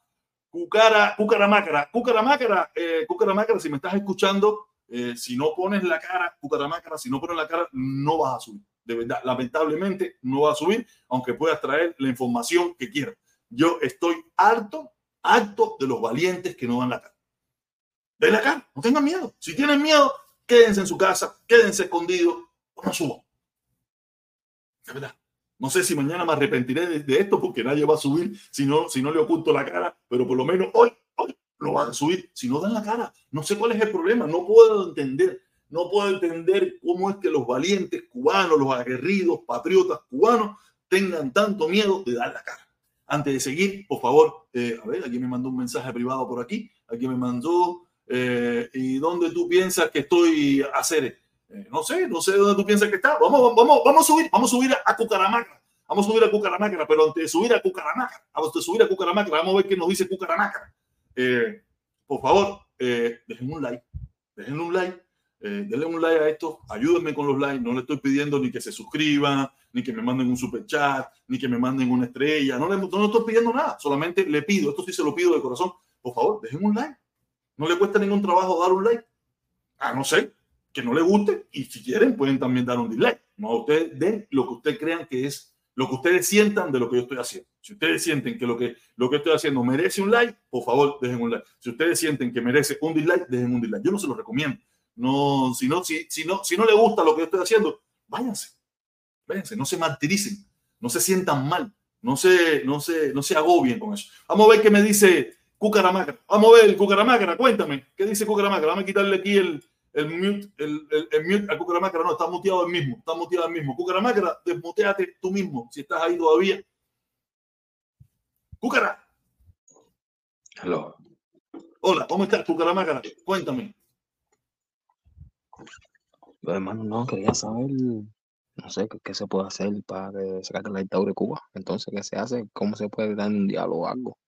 Cucara, Cucaramácara. Cucaramácara, eh, Cucaramácara, si me estás escuchando, eh, si no pones la cara, Cucaramácara, si no pones la cara, no vas a subir de verdad, lamentablemente no va a subir, aunque puedas traer la información que quieras. Yo estoy harto, harto de los valientes que no dan la cara. De la cara, no tengan miedo. Si tienen miedo, quédense en su casa, quédense escondidos o no suban. De verdad. No sé si mañana me arrepentiré de, esto porque nadie va a subir si no, si no le oculto la cara, pero por lo menos hoy, hoy lo van a subir. Si no dan la cara, no sé cuál es el problema, no puedo entender no puedo entender cómo es que los valientes cubanos, los aguerridos, patriotas cubanos, tengan tanto miedo de dar la cara. Antes de seguir, por favor, eh, a ver, aquí me mandó un mensaje privado por aquí, aquí me mandó, eh, ¿y dónde tú piensas que estoy a hacer? Eh, no sé, no sé dónde tú piensas que está. Vamos, vamos, vamos a subir, vamos a subir a, Cucaramaca. Vamos a subir a Cucaramaca, pero antes de subir a Cucaramaca, antes de subir a Cucaramaca, vamos a ver qué nos dice Cucaramaca. por favor, dejen un like, dejen un like eh, denle un like a esto, ayúdenme con los likes, no le estoy pidiendo ni que se suscriban, ni que me manden un super chat, ni que me manden una estrella, no le, no estoy pidiendo nada, solamente le pido, esto sí se lo pido de corazón, por favor, dejen un like, no le cuesta ningún trabajo dar un like, a no ser que no le guste y si quieren pueden también dar un dislike, no, ustedes den lo que ustedes crean que es lo que ustedes sientan de lo que yo estoy haciendo. Si ustedes sienten que lo que, lo que estoy haciendo merece un like, por favor, dejen un like. Si ustedes sienten que merece un dislike, dejen un dislike. Yo no se lo recomiendo. No, si no, si, si no, si no le gusta lo que yo estoy haciendo, váyanse. Váyanse, no se martiricen, no se sientan mal, no se, no se, no se agobien con eso. Vamos a ver qué me dice Cucaramácara. Vamos a ver, Cucaramácara, cuéntame. ¿Qué dice Cucaramácara? Vamos a quitarle aquí el, el mute, el, el, mute a Cucaramácara. No, está muteado el mismo. Está muteado el mismo. Cucaramácara, desmuteate tú mismo si estás ahí todavía. Cucara. Hello. Hola, ¿cómo estás, Cucaramácara? Cuéntame. Hermano, no, quería saber, no sé, qué, se puede hacer para sacar la dictadura de Cuba. Entonces, ¿qué se hace? ¿Cómo se puede dar un diálogo o algo?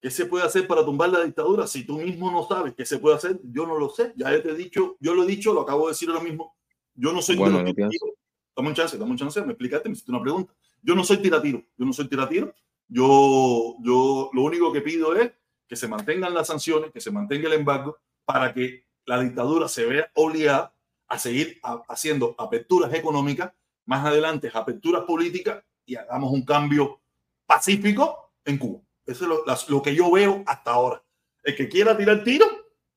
¿Qué se puede hacer para tumbar la dictadura? Si tú mismo no sabes qué se puede hacer, yo no lo sé. Ya te he dicho, yo lo he dicho, lo acabo de decir ahora mismo. Yo no soy bueno, tiratiro. Dame un chance, dame un chance, me explícate, me hiciste una pregunta. Yo no soy tiratiro, yo no soy tiratiro. Yo, yo lo único que pido es que se mantengan las sanciones, que se mantenga el embargo para que la dictadura se vea obligada a seguir haciendo aperturas económicas, más adelante aperturas políticas y hagamos un cambio pacífico en Cuba. Eso es lo, que yo veo hasta ahora. El que quiera tirar tiro,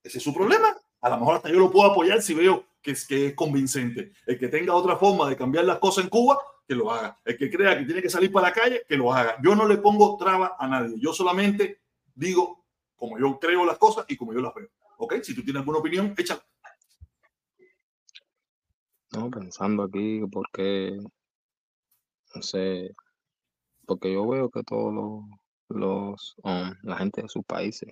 ese es su problema. A lo mejor hasta yo lo puedo apoyar si veo que es, que es convincente. El que tenga otra forma de cambiar las cosas en Cuba, que lo haga. El que crea que tiene que salir para la calle, que lo haga. Yo no le pongo traba a nadie. Yo solamente digo como yo creo las cosas y como yo las veo. ¿Ok? Si tú tienes alguna opinión, échala. No, pensando aquí, porque, no sé, porque yo veo que todos los um, la gente de sus países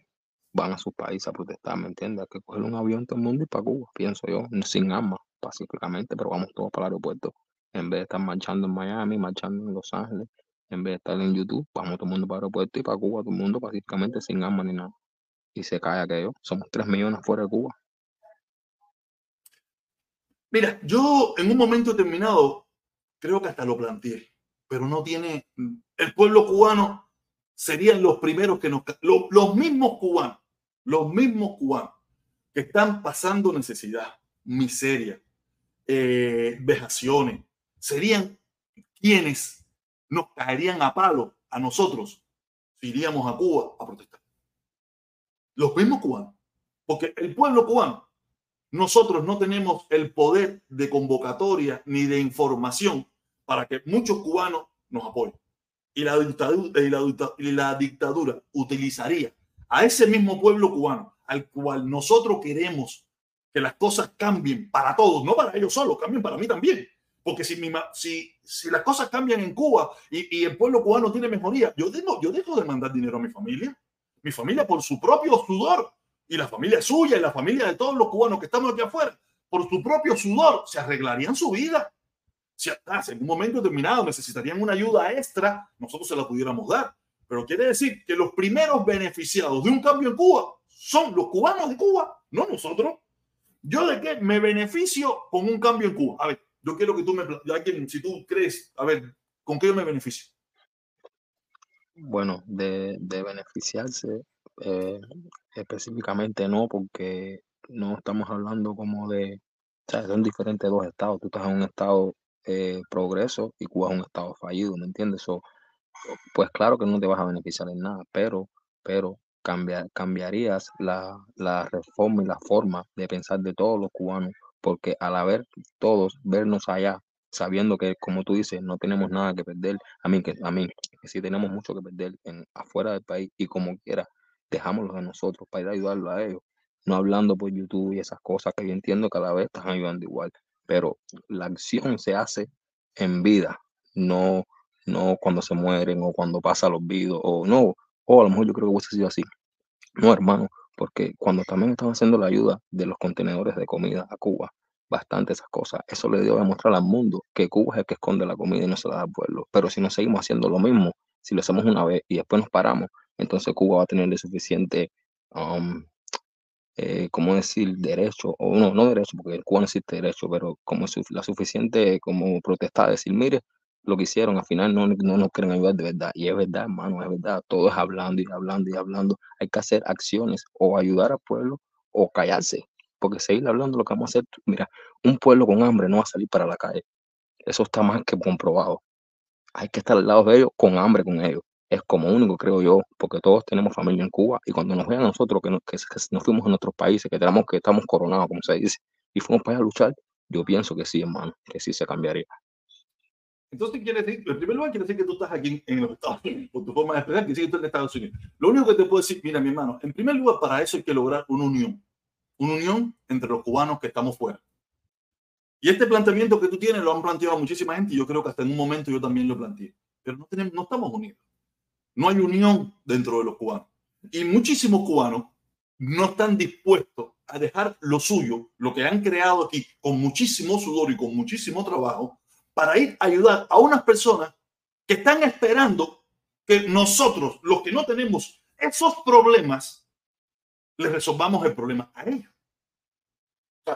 van a sus países a protestar, ¿me entiendes? Hay que coger un avión todo el mundo y para Cuba, pienso yo, sin armas, pacíficamente, pero vamos todos para el aeropuerto. En vez de estar marchando en Miami, marchando en Los Ángeles, en vez de estar en YouTube, vamos todo el mundo para el aeropuerto y para Cuba, todo el mundo pacíficamente, sin armas ni nada. Y se cae aquello. Somos 3 millones fuera de Cuba. Mira, yo en un momento determinado creo que hasta lo planteé, pero no tiene el pueblo cubano serían los primeros que nos... los mismos cubanos, los mismos cubanos que están pasando necesidad, miseria, eh, vejaciones, serían quienes nos caerían a palo a nosotros si iríamos a Cuba a protestar. Los mismos cubanos. Porque el pueblo cubano, nosotros no tenemos el poder de convocatoria ni de información para que muchos cubanos nos apoyen y la dictadura, utilizaría a ese mismo pueblo cubano al cual nosotros queremos que las cosas cambien para todos, no para ellos solos, cambien para mí también. Porque si, mi, si, si las cosas cambian en Cuba y, el pueblo cubano tiene mejoría, yo dejo de mandar dinero a mi familia. Mi familia por su propio sudor y la familia suya y la familia de todos los cubanos que estamos aquí afuera, por su propio sudor, se arreglarían su vida. Si en un momento determinado necesitarían una ayuda extra, nosotros se la pudiéramos dar. Pero quiere decir que los primeros beneficiados de un cambio en Cuba son los cubanos de Cuba, no nosotros. ¿Yo de qué me beneficio con un cambio en Cuba? A ver, yo quiero que tú me... Alguien, si tú crees, a ver, ¿con qué yo me beneficio? Bueno, de beneficiarse eh, específicamente no, porque no estamos hablando como de... Son diferentes dos estados. Tú estás en un estado eh, progreso y Cuba es un estado fallido, ¿me entiendes? pues claro que no te vas a beneficiar en nada, pero, pero cambiarías la, la reforma y la forma de pensar de todos los cubanos, porque al haber todos vernos allá, sabiendo que, como tú dices, no tenemos nada que perder, a mí, que, a mí, que sí tenemos mucho que perder en, afuera del país y como quiera, dejámoslo a nosotros para ir a ayudarlo a ellos, no hablando por YouTube y esas cosas que yo entiendo cada vez están ayudando igual pero la acción se hace en vida, no, no cuando se mueren o cuando pasa los videos, o no, o a lo mejor yo creo que hubiese sido así. No, hermano, porque cuando también estaban haciendo la ayuda de los contenedores de comida a Cuba, bastante esas cosas, eso le dio a demostrar al mundo que Cuba es el que esconde la comida y no se la da al pueblo. Pero si no seguimos haciendo lo mismo, si lo hacemos una vez y después nos paramos, entonces Cuba va a tener el suficiente um, eh, ¿cómo decir? Derecho, o no, no derecho, porque el Cuba no existe derecho, pero como la suficiente como protestar, decir, mire, lo que hicieron, al final no, no nos quieren ayudar de verdad. Y es verdad, hermano, es verdad, todo es hablando y hablando y hablando. Hay que hacer acciones o ayudar al pueblo o callarse, porque seguir hablando lo que vamos a hacer, mira, un pueblo con hambre no va a salir para la calle. Eso está más que comprobado. hay que estar al lado de ellos con hambre con ellos. Es como único, creo yo, porque todos tenemos familia en Cuba y cuando nos vean a nosotros que, nos, que, nos fuimos a otros países, que tenemos que estamos coronados, como se dice, y fuimos para allá a luchar, yo pienso que sí, hermano, que sí se cambiaría. Entonces, quiere decir, en primer lugar, quiere decir que tú estás aquí en los Estados Unidos, por tu forma de expresar, que sí, tú en Estados Unidos. Lo único que te puedo decir, mira, mi hermano, en primer lugar, para eso hay que lograr una unión, una unión entre los cubanos que estamos fuera. Y este planteamiento que tú tienes lo han planteado muchísima gente y yo creo que hasta en un momento yo también lo planteé. Pero no, tenemos, no estamos unidos. No hay unión dentro de los cubanos. Y muchísimos cubanos no están dispuestos a dejar lo suyo, lo que han creado aquí con muchísimo sudor y con muchísimo trabajo, para ir a ayudar a unas personas que están esperando que nosotros, los que no tenemos esos problemas, les resolvamos el problema a ellos.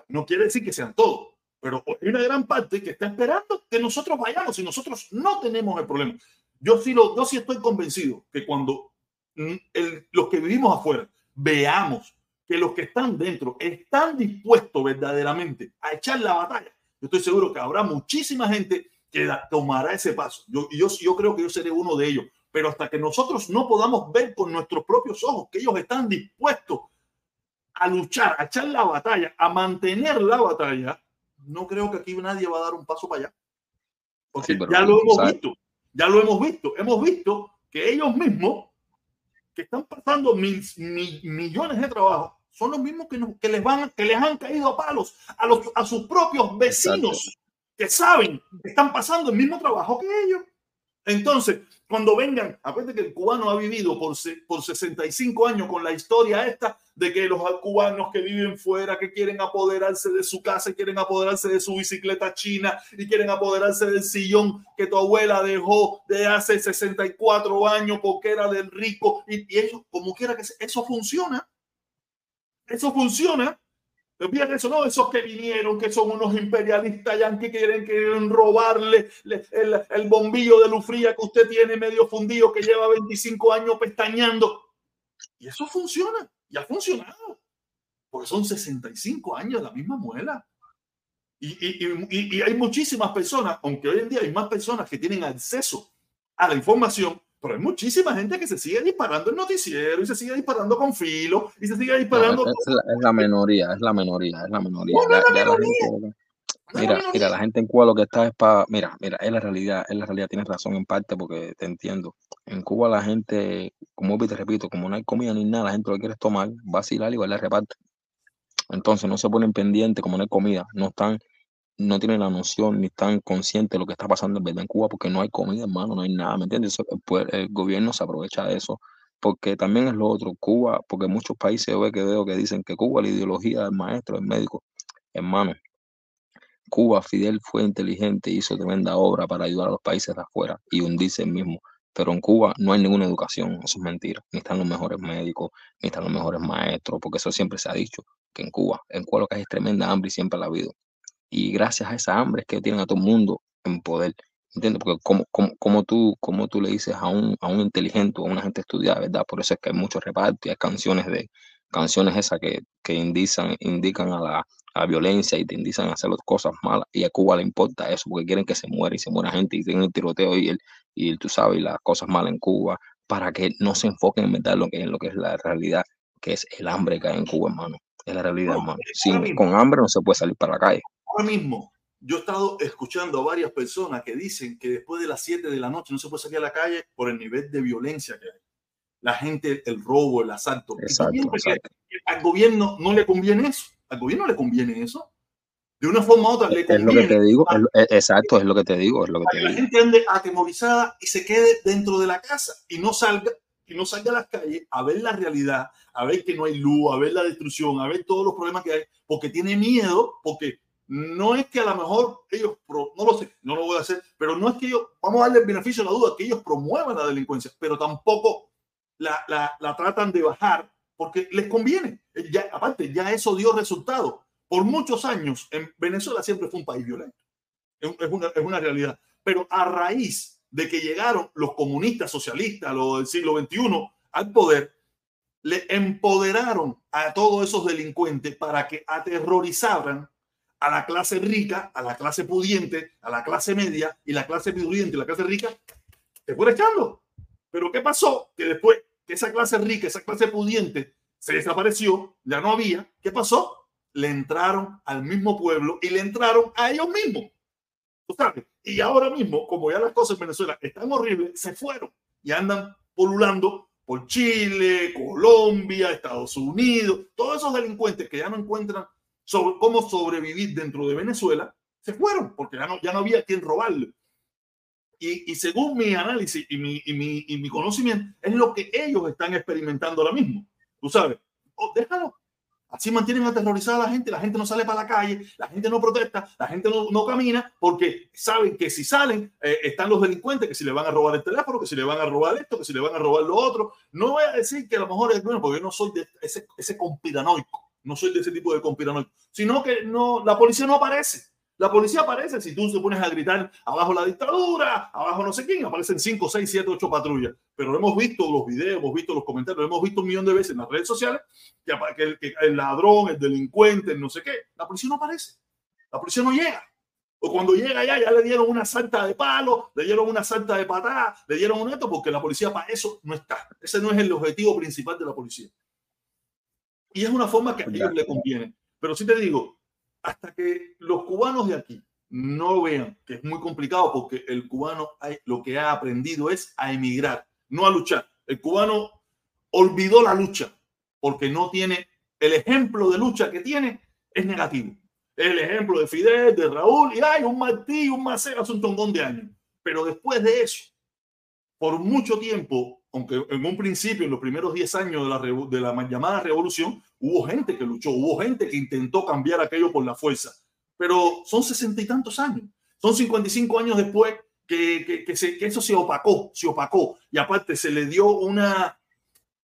no quiere decir que sean todos, pero hay una gran parte que está esperando que nosotros vayamos y nosotros no tenemos el problema. Yo sí, lo, yo sí estoy convencido que cuando mm, los que vivimos afuera veamos que los que están dentro están dispuestos verdaderamente a echar la batalla, yo estoy seguro que habrá muchísima gente que tomará ese paso. Yo, yo, yo creo que yo seré uno de ellos. Pero hasta que nosotros no podamos ver con nuestros propios ojos que ellos están dispuestos a luchar, a echar la batalla, a mantener la batalla, no creo que aquí nadie va a dar un paso para allá. Porque ya lo hemos visto, ya lo hemos visto. Hemos visto que ellos mismos, que están pasando mil, millones de trabajos, son los mismos que, que, les van, que les han caído a palos a, los, a sus propios vecinos que saben que están pasando el mismo trabajo que ellos. Entonces, cuando vengan, acuérdense que el cubano ha vivido por, por 65 años con la historia esta de que los cubanos que viven fuera, que quieren apoderarse de su casa, quieren apoderarse de su bicicleta china y quieren apoderarse del sillón que tu abuela dejó de hace 64 años porque era del rico y, y ellos, como quiera que sea, eso funciona. Eso funciona. Fíjate eso, no, esos que vinieron, que son unos imperialistas ya que quieren, quieren robarle el, el, bombillo de luz fría que usted tiene medio fundido, que lleva 25 años pestañando. Y eso funciona, y ha funcionado. Porque son 65 años la misma muela. Y, y, y, y hay muchísimas personas, aunque hoy en día hay más personas que tienen acceso a la información, pero hay muchísima gente que se sigue disparando el noticiero y se sigue disparando con filo y se sigue disparando. es, la, minoría, es la minoría, es la minoría. mira, mira, la gente en Cuba lo que está es para. Mira, mira, es la realidad, es la realidad, tienes razón en parte porque te entiendo. En Cuba la gente, como te repito, como no hay comida ni nada, la gente lo que quiere es tomar, vacilar y igual la reparte. Entonces no se ponen pendientes, como no hay comida, no están no tienen la noción ni están conscientes de lo que está pasando en verdad en Cuba porque no hay comida, hermano, no hay nada, ¿me entiendes? Pues, el gobierno se aprovecha de eso porque también es lo otro, Cuba, porque muchos países yo que veo que dicen que Cuba, la ideología del maestro, del médico, hermano, Cuba, Fidel fue inteligente, hizo tremenda obra para ayudar a los países de afuera y hundirse el mismo. Pero en Cuba no hay ninguna educación, eso es mentira. Ni están los mejores médicos, ni están los mejores maestros, porque eso siempre se ha dicho, que en Cuba, en Cuba lo que hay es tremenda hambre y siempre la ha habido y gracias a esa hambre es que tienen a todo el mundo en poder. ¿Entiendes? Porque como, como, como, tú, como tú le dices a un, a un inteligente o a una gente estudiada, ¿verdad? Por eso es que hay muchos repartos y hay canciones de canciones esas que, que indican, indican a la, a violencia y te indican a hacer las cosas malas. Y a Cuba le importa eso porque quieren que se muera y se muera gente y tengan el tiroteo y, el, y tú sabes, las cosas malas en Cuba para que no se enfoquen en verdad lo que, en lo que es la realidad, que es el hambre que hay en Cuba, hermano. Es la realidad, hermano. Sin, con hambre no se puede salir para la calle ahora mismo yo he estado escuchando a varias personas que dicen que después de las 7 de la noche no se puede salir a la calle por el nivel de violencia que hay. La gente, el robo, el asalto. Exacto, Al gobierno no le conviene eso. Al gobierno le conviene eso. De una forma u otra le conviene. Es lo que te digo. exacto, es lo que te digo. Es lo que te la gente ande atemorizada y se quede dentro de la casa y no salga y no salga a las calles a ver la realidad, a ver que no hay luz, a ver la destrucción, a ver todos los problemas que hay, porque tiene miedo, porque no es que a lo mejor ellos, no lo sé, no lo voy a hacer, pero no es que ellos, vamos a darle el beneficio a la duda, que ellos promuevan la delincuencia, pero tampoco la, la, tratan de bajar porque les conviene. Ya, aparte, ya eso dio resultado. Por muchos años, en Venezuela siempre fue un país violento. Es, una, es una realidad. Pero a raíz de que llegaron los comunistas socialistas, los del siglo XXI, al poder, le empoderaron a todos esos delincuentes para que aterrorizaran a la clase rica, a la clase pudiente, a la clase media y la clase pudiente y la clase rica, se fue echando. Pero ¿qué pasó? Que después que esa clase rica, esa clase pudiente se desapareció, ya no había, ¿qué pasó? Le entraron al mismo pueblo y le entraron a ellos mismos. sabes? Y ahora mismo, como ya las cosas en Venezuela están horribles, se fueron y andan polulando por Chile, Colombia, Estados Unidos, todos esos delincuentes que ya no encuentran sobre cómo sobrevivir dentro de Venezuela, se fueron porque ya no, ya no había quien robarle. Y, y, según mi análisis y mi, y, mi, y mi, conocimiento, es lo que ellos están experimentando ahora mismo. Tú sabes, oh, déjalo. Así mantienen aterrorizada a la gente, la gente no sale para la calle, la gente no protesta, la gente no, no camina porque saben que si salen eh, están los delincuentes, que si le van a robar el teléfono, que si le van a robar esto, que si le van a robar lo otro. No voy a decir que a lo mejor es bueno, porque yo no soy de ese, ese conspiranoico no soy de ese tipo de conspiranoico, sino que no, la policía no aparece. La policía aparece si tú te pones a gritar abajo la dictadura, abajo no sé quién, aparecen 5, 6, 7, 8 patrullas. Pero hemos visto los videos, hemos visto los comentarios, hemos visto un millón de veces en las redes sociales que, el, que el ladrón, el delincuente, el no sé qué, la policía no aparece. La policía no llega. O cuando llega allá, ya le dieron una salta de palo, le dieron una salta de patada, le dieron un esto, porque la policía para eso no está. Ese no es el objetivo principal de la policía. Y es una forma que a ellos le conviene. Pero sí te digo, hasta que los cubanos de aquí no vean que es muy complicado porque el cubano lo que ha aprendido es a emigrar, no a luchar. El cubano olvidó la lucha porque no tiene el ejemplo de lucha que tiene es negativo. El ejemplo de Fidel, de Raúl, y hay un Martí, un Maceo hace un tongón de años. Pero después de eso, por mucho tiempo, aunque en un principio, en los primeros 10 años de la, llamada revolución, hubo gente que luchó, hubo gente que intentó cambiar aquello por la fuerza, pero son sesenta y tantos años, son 55 años después que, eso se opacó, se opacó, y aparte se le dio una,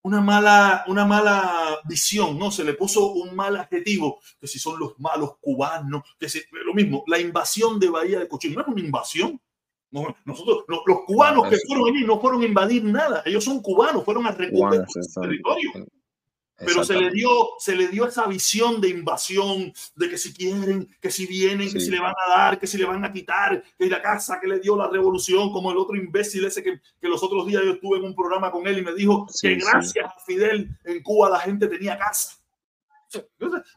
una, mala, una mala visión, ¿no? Se le puso un mal adjetivo, que si son los malos cubanos, que si, lo mismo, la invasión de Bahía de Cochín, no es una invasión, nosotros, los, cubanos que fueron allí no fueron a invadir nada. Ellos son cubanos, fueron a recuperar su territorio. Pero se le, dio, se le dio esa visión de invasión, de que si quieren, que si vienen, que si le van a dar, que si le van a quitar, que la casa que le dio la revolución, como el otro imbécil ese que, que los otros días yo estuve en un programa con él y me dijo que gracias a Fidel en Cuba la gente tenía casa.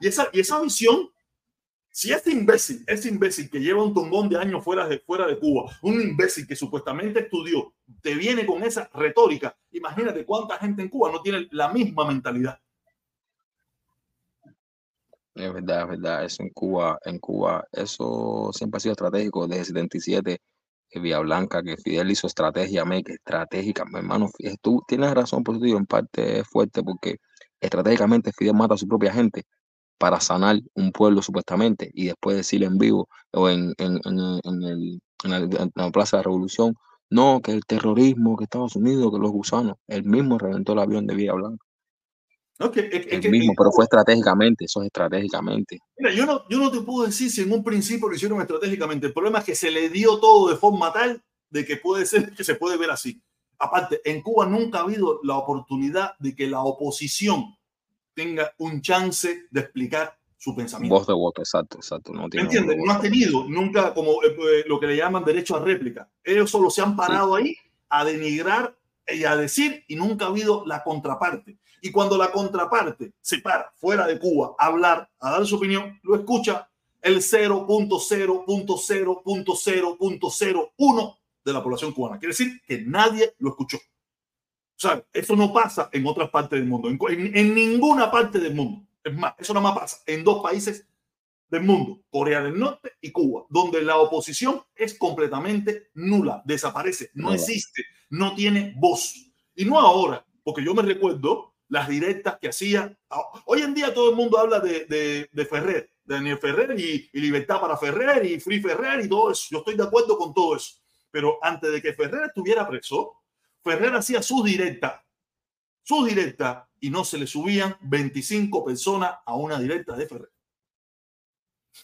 Y esa, y esa visión si este imbécil, este imbécil que lleva un tongón de años fuera de, fuera de Cuba, un imbécil que supuestamente estudió, te viene con esa retórica, imagínate cuánta gente en Cuba no tiene la misma mentalidad. Es verdad, es verdad. Eso en Cuba, en Cuba, eso siempre ha sido estratégico desde 77. Que Vía Blanca, que Fidel hizo estrategia, que estratégica, mi hermano, tú tienes razón, por eso en parte es fuerte, porque estratégicamente Fidel mata a su propia gente para sanar un pueblo supuestamente y después decirle en vivo o en, en, en, el, en, la Plaza de la Revolución, no, que el terrorismo, que Estados Unidos, que los gusanos, él mismo reventó el avión de Villa Blanca. el mismo, pero fue estratégicamente, eso es estratégicamente. Mira, yo no, yo no te puedo decir si en un principio lo hicieron estratégicamente. El problema es que se le dio todo de forma tal de que puede ser que se puede ver así. Aparte, en Cuba nunca ha habido la oportunidad de que la oposición tenga un chance de explicar su pensamiento. Voz de voto, exacto, exacto. No, tiene ¿Entiendes? No ha tenido nunca como eh, eh, lo que le llaman derecho a réplica. Ellos solo se han parado ahí a denigrar y a decir y nunca ha habido la contraparte. Y cuando la contraparte se para fuera de Cuba a hablar, a dar su opinión, lo escucha el 0.0.0.0.01 de la población cubana. Quiere decir que nadie lo escuchó. O sea, eso no pasa en otras partes del mundo, en, ninguna parte del mundo. Es más, eso no más pasa en dos países del mundo, Corea del Norte y Cuba, donde la oposición es completamente nula, desaparece, no existe, no tiene voz. Y no ahora, porque yo me recuerdo las directas que hacía. Hoy en día todo el mundo habla de, de, de Ferrer, de Daniel Ferrer y, y, libertad para Ferrer y Free Ferrer y todo eso. Yo estoy de acuerdo con todo eso. Pero antes de que Ferrer estuviera preso, Ferrer hacía sus directas, sus directas, y no se le subían 25 personas a una directa de Ferrer.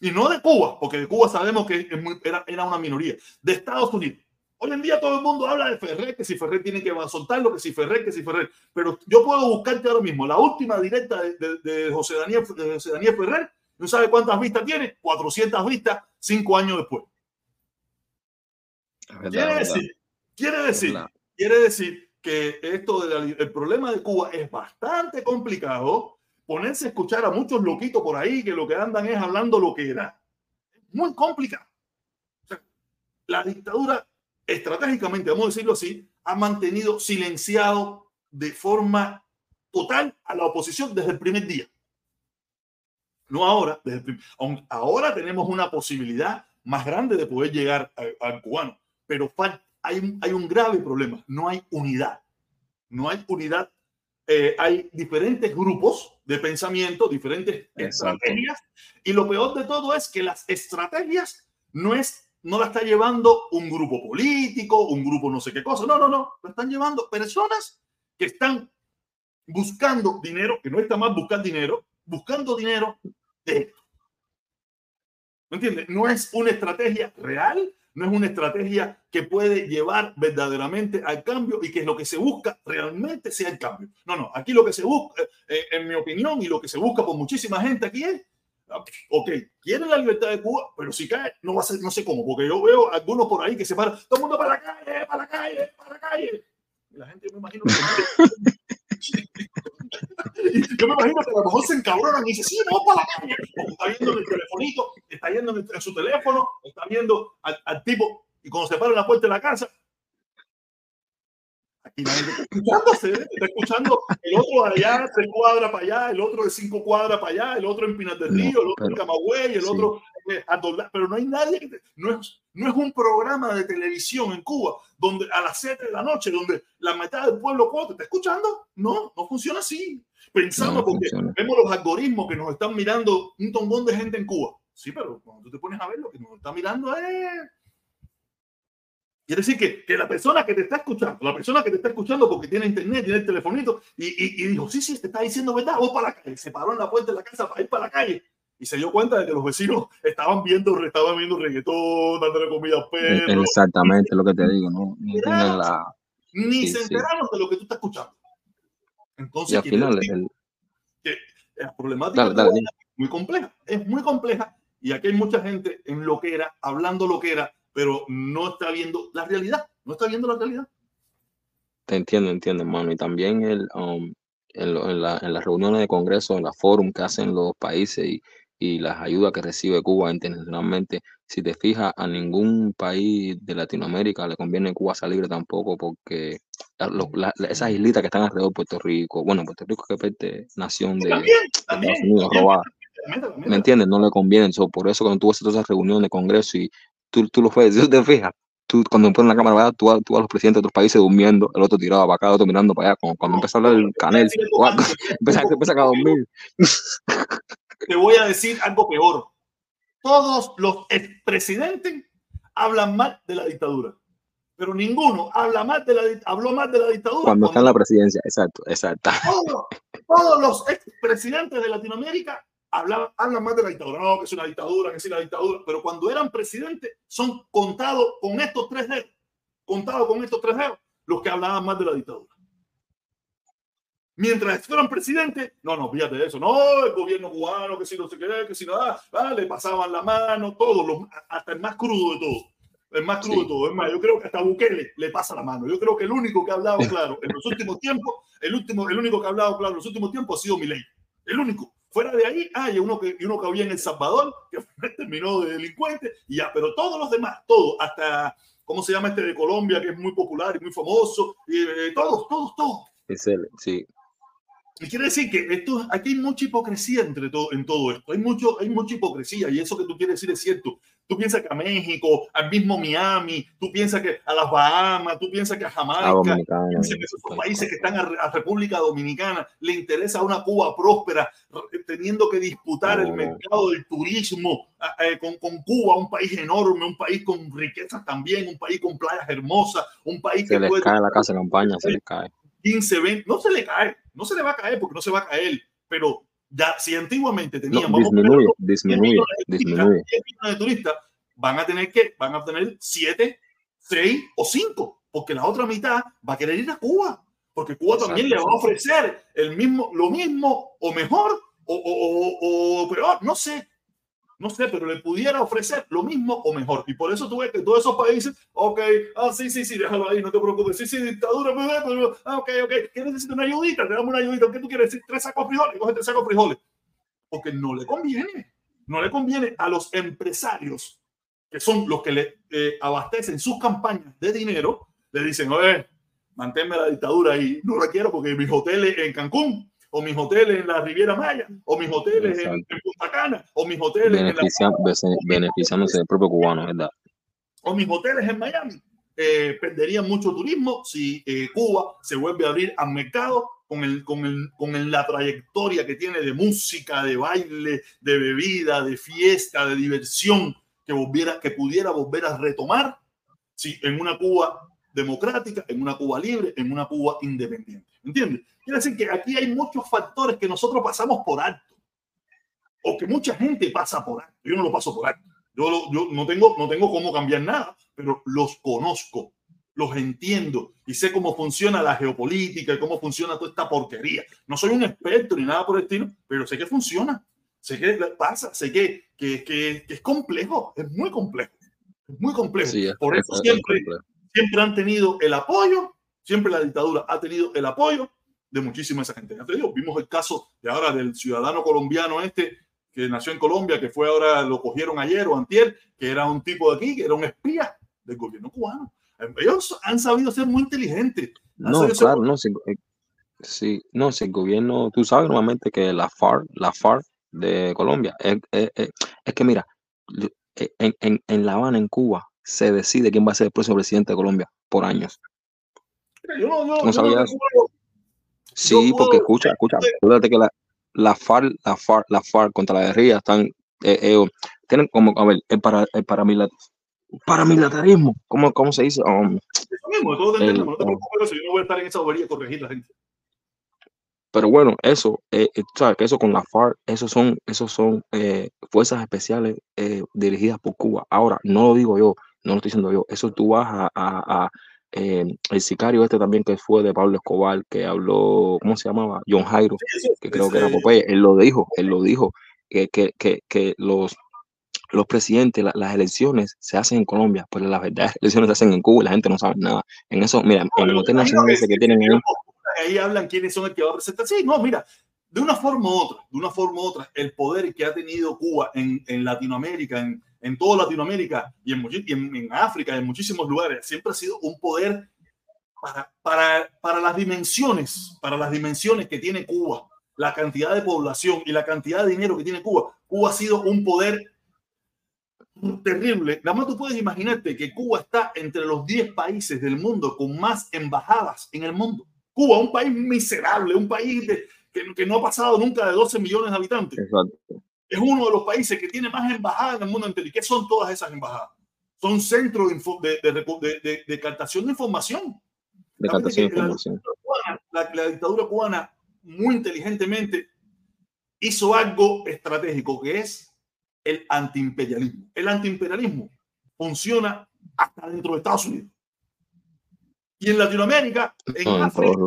Y no de Cuba, porque de Cuba sabemos que era, era, una minoría, de Estados Unidos. Hoy en día todo el mundo habla de Ferrer, que si Ferrer tiene que soltarlo, que si Ferrer, que si Ferrer. Pero yo puedo buscarte ahora mismo la última directa de, de, José, Daniel, de José Daniel Ferrer ¿No sabe cuántas vistas tiene? 400 vistas cinco años después. quiere, decir, quiere decir, quiere decir que esto del problema de Cuba es bastante complicado. Ponerse a escuchar a muchos loquitos por ahí que lo que andan es hablando lo que era. Muy complicado. la dictadura, estratégicamente, vamos a decirlo así, ha mantenido silenciado de forma total a la oposición desde el primer día. No ahora, desde el ahora tenemos una posibilidad más grande de poder llegar al cubano, pero hay un, hay un grave problema, no hay unidad, no hay unidad, eh, hay diferentes grupos de pensamiento, diferentes estrategias, y lo peor de todo es que las estrategias no es no la está llevando un grupo político, un grupo no sé qué cosa, no, no, no, la están llevando personas que están buscando dinero, que no está mal buscar dinero, buscando dinero de esto. ¿Me entiendes? No es una estrategia real, no es una estrategia que puede llevar verdaderamente al cambio y que lo que se busca realmente sea el cambio. No, no, aquí lo que se busca, eh, en mi opinión, y lo que se busca por muchísima gente aquí es, ok, quieren la libertad de Cuba, pero si cae, no va a ser, no sé cómo, porque yo veo algunos por ahí que se paran, todo el mundo para la calle, para la calle, para la calle. Y la gente me imagino que [laughs] yo me imagino que a lo mejor se encabronan y dicen, sí, vamos para la calle. está viendo en el telefonito, está viendo en, su teléfono, está viendo al, tipo y cuando se para en la puerta de la casa, aquí está escuchándose, está escuchando el otro allá, tres cuadras para allá, el otro de cinco cuadras para allá, el otro en Pinas del Río, el otro en Camagüey, el otro a pero no hay nadie que no es no es un programa de televisión en Cuba donde a las 7 de la noche donde la mitad del pueblo te está escuchando. No no funciona así. Pensando porque vemos los algoritmos que nos están mirando un tombón de gente en Cuba. Sí pero cuando tú te pones a ver lo que nos está mirando es Quiere decir que, que, la persona que te está escuchando, la persona que te está escuchando porque tiene internet, tiene el telefonito y, y, y dijo, sí, sí, te está diciendo verdad, vos para la calle, se paró en la puerta de la casa para ir para la calle y se dio cuenta de que los vecinos [laughs] estaban viendo, estaban viendo reggaetón, dándole comida a perros. Exactamente lo que te digo, ¿no? Ni, la... ni se enteraron de lo que tú estás escuchando. Entonces, y al final, el... que la problemática es muy compleja, es muy compleja y aquí hay mucha gente en lo que era, hablando lo que era, pero no está viendo la realidad, no está viendo la realidad. Te entiendo, entiendo, hermano. Y también el, um, en, en, la, en, las reuniones de congreso, en la forum que hacen los países y, y las ayudas que recibe Cuba internacionalmente. Si te fijas, a ningún país de Latinoamérica le conviene Cuba salir tampoco porque esas islitas que están alrededor de Puerto Rico, bueno, Puerto Rico que parte nación de Estados Unidos robada. ¿Me entiendes? No le conviene. por eso cuando tú haces todas esas reuniones de congreso y tú, tú lo ves, [laughs] si te fijas, tú cuando pones la cámara, tú, tú a los presidentes de otros países durmiendo, el otro tirado para acá, el otro mirando para allá, cuando, cuando empieza a hablar el canel, empieza a dormir. Te voy a decir algo peor. Todos los expresidentes hablan mal de la dictadura, pero ninguno habla mal de la, habló mal de la dictadura. Cuando, está en la presidencia, exacto, exacto. [laughs] Todos, los expresidentes de Latinoamérica hablan, hablan mal de la dictadura. No, que es una dictadura, que es la dictadura, pero cuando eran presidentes son contados con estos tres dedos, contados con estos tres dedos, los que hablaban mal de la dictadura. Mientras fueran presidente, no, no, fíjate de eso, no, el gobierno cubano, que si no se qué, que si nada, ah, le pasaban la mano, todos, los, hasta el más crudo de todo, el más crudo de todo. Es más, yo creo que hasta Bukele le pasa la mano. Yo creo que el único que ha hablado claro en los últimos tiempos, el último, el único que ha hablado claro en los últimos tiempos ha sido Milei. El único. Fuera de ahí, hay uno que, uno que había en El Salvador, que [laughs] terminó de delincuente, y ya, pero todos los demás, todos, hasta, ¿cómo se llama este de Colombia, que es muy popular y muy famoso? Y, eh, todos, todos, todos. Es él, sí. Y quiere decir que esto, aquí hay mucha hipocresía entre todo, en todo esto. Hay, mucho, hay mucha hipocresía y eso que tú quieres decir es cierto. Tú piensas que a México, al mismo Miami, tú piensas que a las Bahamas, tú piensas que a Jamaica, que esos países que están a, República Dominicana, le interesa una Cuba próspera, teniendo que disputar el mercado del turismo eh, con, con, Cuba, un país enorme, un país con riquezas también, un país con playas hermosas, un país se que les cae la casa de campaña, se les cae. 15, 20, no se le cae, no se le va a caer porque no se va a caer, pero ya si antiguamente teníamos no, disminuye, disminuye, disminuye. de turistas, van a tener que, van a tener 7, 6 o 5, porque la otra mitad va a querer ir a Cuba, porque Cuba también le va a ofrecer el mismo, lo mismo o mejor o, o, o peor, no sé, no sé, pero le pudiera ofrecer lo mismo o mejor. Y por eso tú ves que todos esos países, ok, ah, sí, sí, sí, déjalo ahí, no te preocupes, sí, sí, dictadura, ah, ok, ok, ¿qué necesitas una ayudita? Te damos una ayudita, ¿qué tú quieres decir? Tres sacos frijoles, coge tres sacos frijoles. Porque no le conviene, no le conviene a los empresarios, que son los que le eh, abastecen sus campañas de dinero, le dicen, oye, manténme la dictadura y no la quiero porque mis hoteles en Cancún o mis hoteles en la Riviera Maya, o mis hoteles en, Punta Cana, o mis hoteles en la... beneficiándose del propio cubano, ¿verdad? O mis hoteles en Miami. Eh, perderían mucho turismo si eh, Cuba se vuelve a abrir al mercado con, el, con, el, con la trayectoria que tiene de música, de baile, de bebida, de fiesta, de diversión, que, volviera, que pudiera volver a retomar si en una Cuba democrática, en una Cuba libre, en una Cuba independiente. ¿Entiendes? Quiere decir que aquí hay muchos factores que nosotros pasamos por alto o que mucha gente pasa por alto. Yo no lo paso por alto. Yo, yo no, tengo, no tengo cómo cambiar nada, pero los conozco, los entiendo y sé cómo funciona la geopolítica y cómo funciona toda esta porquería. No soy un experto ni nada por el estilo, pero sé que funciona. Sé que pasa, sé que, que, que, es complejo, es muy complejo. Es muy complejo. por eso siempre, siempre han tenido el apoyo, siempre la dictadura ha tenido el apoyo de muchísima esa gente. Ya te digo, vimos el caso de ahora del ciudadano colombiano este que nació en Colombia, que fue ahora, lo cogieron ayer o antier, que era un tipo de aquí, que era un espía del gobierno cubano. Ellos han sabido ser muy inteligentes. No, claro, no, si, eh, no, si el gobierno, tú sabes normalmente que la FARC, la FARC de Colombia, es, es, que mira, en, en, en La Habana, en Cuba, se decide quién va a ser el próximo presidente de Colombia por años. Yo no, yo, no Sí, porque escucha, escucha, acuérdate que la, la FARC, la FARC, la FARC contra la guerrilla están, eh, eh, tienen como, a ver, el, para, el paramilitarismo, ¿cómo, ¿cómo se dice? Um, Eso mismo, todo el, no te preocupes, yo no voy a estar en esa bobería corregir la gente. Pero bueno, eso, eh, eh sabes que eso con la FARC, esos son, esos son eh, fuerzas especiales dirigidas por Cuba. Ahora, no lo digo yo, no lo estoy diciendo yo, eso tú vas a, a, a eh, el sicario este también que fue de Pablo Escobar, que habló, ¿cómo se llamaba? John Jairo, que creo que era Popeye, él lo dijo, él lo dijo, que, que, que, que los, los presidentes, las elecciones se hacen en Colombia, pero las verdaderas elecciones se hacen en Cuba y la gente no sabe nada. En eso, mira, en el Hotel Nacional ese que tienen ahí. Ahí hablan quiénes son el que va a presentar. Sí, no, mira, de una forma u otra, de una forma u otra, el poder que ha tenido Cuba en, en Latinoamérica, en, en toda Latinoamérica y en, en, África, en muchísimos lugares, siempre ha sido un poder para, para, para las dimensiones, para las dimensiones que tiene Cuba, la cantidad de población y la cantidad de dinero que tiene Cuba. Cuba ha sido un poder terrible. Nada más tú puedes imaginarte que Cuba está entre los 10 países del mundo con más embajadas en el mundo. Cuba, un país miserable, un país que, que, no ha pasado nunca de 12 millones de habitantes. Exacto es uno de los países que tiene más embajadas en el mundo entero. ¿Y qué son todas esas embajadas? Son centros de, de, de, captación de información. De captación de información. La, la, dictadura cubana muy inteligentemente hizo algo estratégico que es el antiimperialismo. El antiimperialismo funciona hasta dentro de Estados Unidos. Y en Latinoamérica, en, en África, en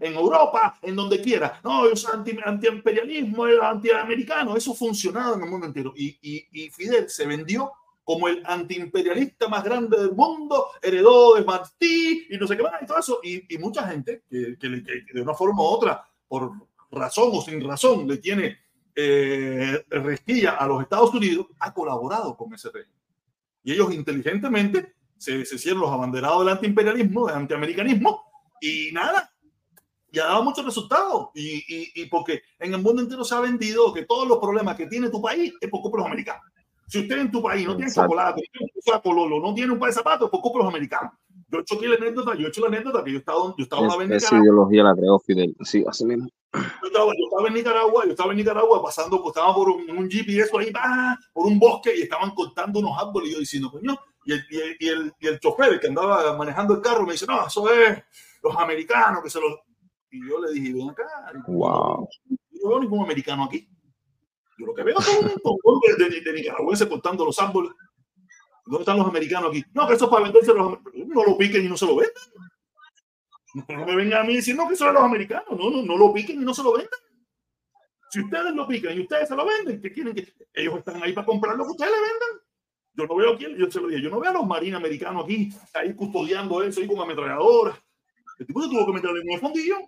Europa, en donde quiera. No, es anti, antiimperialismo, es antiamericano. Eso funcionaba en el mundo entero. Y, y, y, Fidel se vendió como el antiimperialista más grande del mundo, heredó de Martí y no sé qué más y todo eso. Y, y mucha gente que, que, que, de una forma u otra, por razón o sin razón, le tiene eh, a los Estados Unidos, ha colaborado con ese régimen. Y ellos inteligentemente se, se hicieron los abanderados del antiimperialismo, del antiamericanismo, y nada, y ha dado muchos resultados. Y, y, y, porque en el mundo entero se ha vendido que todos los problemas que tiene tu país es por culpa de los americanos. Si usted en tu país no tiene chocolate, no tiene no tiene un par de zapatos, es por culpa de los americanos. Yo he hecho aquí la anécdota, yo he hecho la anécdota que yo estaba, yo estaba es, en Nicaragua. Esa ideología la creó Fidel, sí, así mismo. Yo estaba, yo estaba en Nicaragua, yo estaba en Nicaragua pasando, pues, estaba por un, un jeep y eso ahí, bah, por un bosque y estaban cortando unos árboles y yo diciendo, coño, y el, y el, y el, y el chofer que andaba manejando el carro me dice, no, eso es los americanos que se los y yo le dije, ven acá. Wow. Yo no veo ningún americano aquí. Yo lo que veo es un montón de, de, de, nicaragüenses cortando los árboles. ¿Dónde están los americanos aquí? No, que eso es para venderse los No lo piquen y no se lo vendan. No me vengan a mí diciendo que es los americanos. No, no, no lo piquen y no se lo vendan. Si ustedes lo pican y ustedes se lo venden, ¿qué quieren que ellos están ahí para comprar lo que ustedes le vendan? Yo no veo aquí, yo se lo dije, yo no veo a los marines americanos aquí, ahí custodiando eso, ahí con ametralladoras. El tipo se tuvo que meter en un fondillo.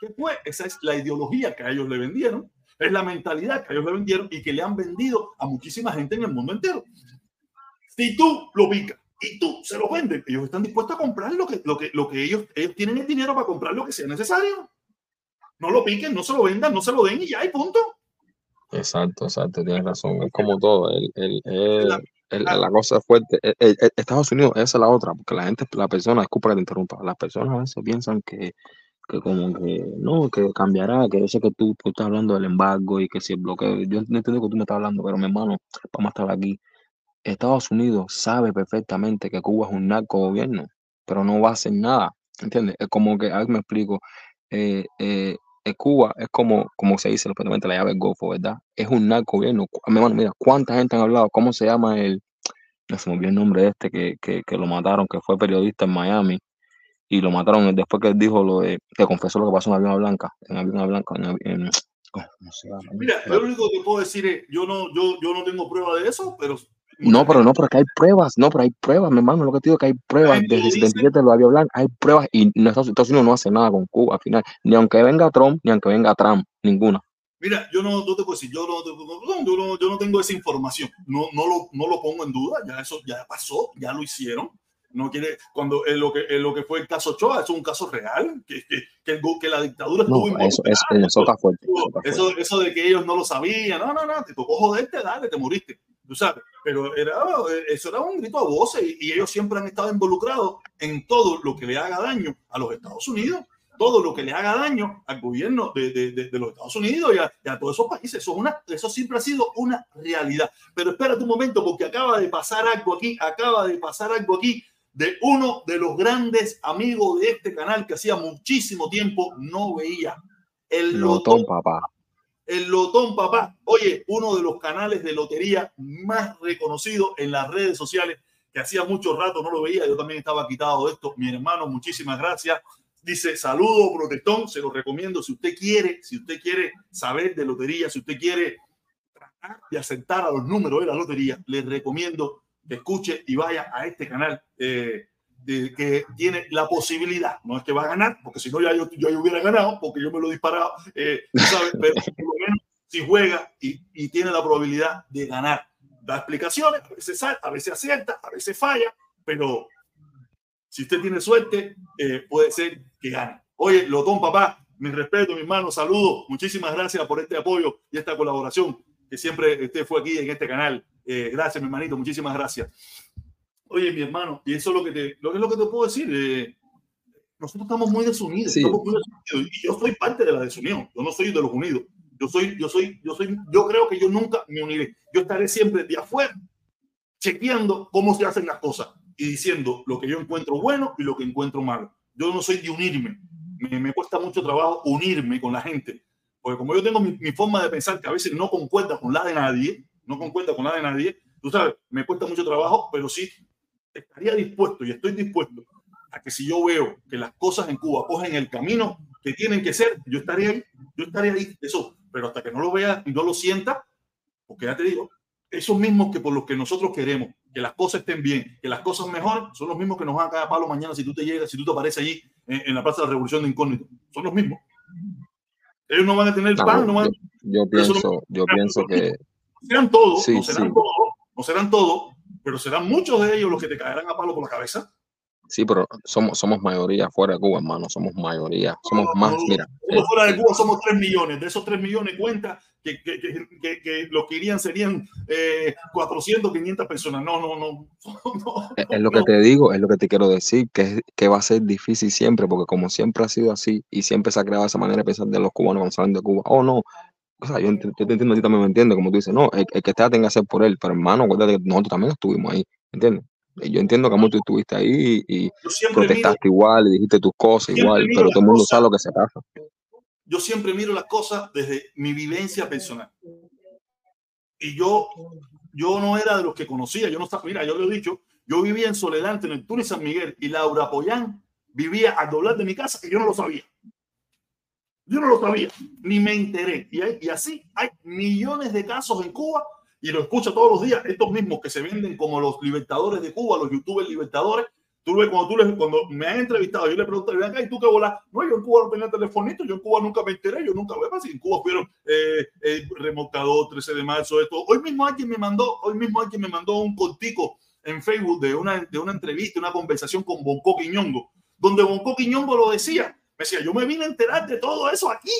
¿Qué fue? Esa es la ideología que a ellos le vendieron, es la mentalidad que a ellos le vendieron y que le han vendido a muchísima gente en el mundo entero. Si tú lo picas y tú se lo vendes, ellos están dispuestos a comprar lo que, lo que, lo que ellos, ellos tienen el dinero para comprar lo que sea necesario. No lo piquen, no se lo vendan, no se lo den y ya, hay punto. Exacto, exacto, tienes razón. Es como todo. El, el, el, la, cosa fuerte. Estados Unidos, esa es la otra, porque la gente, la persona, disculpa que te interrumpa, las personas a veces piensan que, que como que no, que cambiará, que yo sé que tú, estás hablando del embargo y que si el bloqueo, yo no entiendo que tú me estás hablando, pero mi hermano, vamos a estar aquí. Estados Unidos sabe perfectamente que Cuba es un narco gobierno, pero no va a hacer nada. ¿Entiendes? Es como que, a ver, me explico. Eh, eh, eh, Cuba es como, como se dice respectivamente la llave del Golfo, ¿verdad? Es un narco gobierno. Hermano, mira, ¿cuánta gente han hablado? ¿Cómo se llama el, no se me olvidó el nombre de este que, que, que, lo mataron, que fue periodista en Miami y lo mataron después que dijo lo de, que confesó lo que pasó en Avión Blanca, en Avión Blanca, en, en, Mira, lo único que puedo decir es, yo no, yo, yo no tengo prueba de eso, pero no, pero no, porque hay pruebas, no, pero hay pruebas, mi hermano, lo que te digo que hay pruebas, desde el 77 lo había hablado, hay pruebas y Estados Unidos no hace nada con Cuba al final, ni aunque venga Trump, ni aunque venga Trump, ninguna. Mira, yo no, no te puedo decir, yo no, yo no, yo no tengo esa información, no, no, lo, no lo pongo en duda, ya eso ya pasó, ya lo hicieron, no quiere, cuando en lo, que, en lo que fue el caso Choa, eso es un caso real, que, que, que, que la dictadura estuvo no, eso, eso, eso, está fuerte, eso, eso, de que ellos no lo sabían, no, no, no, te tocó joderte, dale, te moriste tú sabes, pero era, eso era un grito a voces y, ellos siempre han estado involucrados en todo lo que le haga daño a los Estados Unidos, todo lo que le haga daño al gobierno de, de, de, los Estados Unidos y a, y a, todos esos países. Eso, una, eso siempre ha sido una realidad. Pero espérate un momento porque acaba de pasar algo aquí, acaba de pasar algo aquí de uno de los grandes amigos de este canal que hacía muchísimo tiempo no veía. El Lotón, papá el Lotón Papá. Oye, uno de los canales de lotería más reconocidos en las redes sociales, que hacía mucho rato no lo veía, yo también estaba quitado de esto. Mi hermano, muchísimas gracias. Dice, saludo, protestón, se lo recomiendo. Si usted quiere, si usted quiere saber de lotería, si usted quiere tratar de asentar a los números de la lotería, le recomiendo escuche y vaya a este canal. Eh, de que tiene la posibilidad, no es que va a ganar, porque si no ya yo, yo, hubiera ganado, porque yo me lo he disparado, eh, pero si juega y, y, tiene la probabilidad de ganar. Da explicaciones, a veces salta, a veces acierta, a veces falla, pero si usted tiene suerte, eh, puede ser que gane. Oye, Lotón, papá, mi respeto, mi hermano, saludos, muchísimas gracias por este apoyo y esta colaboración que siempre usted fue aquí en este canal. Eh, gracias, mi hermanito, muchísimas gracias. Oye, mi hermano, y eso es lo que te, lo, es lo que te puedo decir. Eh, nosotros estamos muy desunidos, estamos muy desunidos, y yo soy parte de la desunión. Yo no soy de los unidos. Yo soy, yo soy, yo soy, yo creo que yo nunca me uniré. Yo estaré siempre de afuera, chequeando cómo se hacen las cosas y diciendo lo que yo encuentro bueno y lo que encuentro malo. Yo no soy de unirme. Me, me cuesta mucho trabajo unirme con la gente. Porque como yo tengo mi, mi, forma de pensar que a veces no concuerda con la de nadie, no concuerda con la de nadie, tú sabes, me cuesta mucho trabajo, pero sí estaría dispuesto y estoy dispuesto a que si yo veo que las cosas en Cuba cogen el camino que tienen que ser, yo estaría ahí, yo estaría ahí, eso, pero hasta que no lo vea y no lo sienta, porque ya te digo, esos mismos que por los que nosotros queremos que las cosas estén bien, que las cosas mejoren, son los mismos que nos van a caer a palo mañana si tú te llegas, si tú te apareces allí en, en la Plaza de la Revolución de Incógnito. Son los mismos. Ellos no van a tener pan, no van Yo, yo pienso, yo pienso que... Serán todos, no serán todos, no serán todos, pero serán muchos de ellos los que te caerán a palo por la cabeza. Sí, pero somos, somos mayoría fuera de Cuba, hermano, somos mayoría, somos no, más, no, mira. fuera de Cuba somos 3 millones, de esos 3 millones cuenta que, que, que, que los que irían serían eh, 400, 500 personas. No, no, no. [laughs] no es lo que te digo, es lo que te quiero decir, que, que va a ser difícil siempre, porque como siempre ha sido así y siempre se ha creado esa manera de pensar de los cubanos cuando salen de Cuba, oh no, o sea, yo, yo, te entiendo, a ti también me entiendes, como tú dices, no, el, el que está tenga que hacer por él, pero hermano, acuérdate que nosotros también estuvimos ahí, ¿entiendes? Yo entiendo que tú estuviste ahí y protestaste miro, igual y dijiste tus cosas igual, pero todo el mundo sabe lo que se pasa. Yo siempre miro las cosas desde mi vivencia personal. Y yo, yo no era de los que conocía, yo no estaba, mira, yo lo he dicho, yo vivía en Soledad, en el Túnez San Miguel, y Laura Poyán vivía al doblar de mi casa y yo no lo sabía. Yo no lo sabía, ni me enteré. Y, hay, y así hay millones de casos en Cuba y lo escucho todos los días. Estos mismos que se venden como los libertadores de Cuba, los youtubers libertadores. Tú ves cuando, tú les, cuando me han entrevistado, yo le pregunto, acá, ¿y tú qué volas? No, yo en Cuba no tenía telefonito, yo en Cuba nunca me enteré, yo nunca, veo si en Cuba fueron eh, eh, remolcador, 13 de marzo, esto. Hoy mismo alguien me mandó, hoy mismo alguien me mandó un cortico en Facebook de una, de una entrevista, una conversación con Bonco Quiñongo, donde Bonco Quiñongo lo decía, me decía, yo me vine a enterar de todo eso aquí.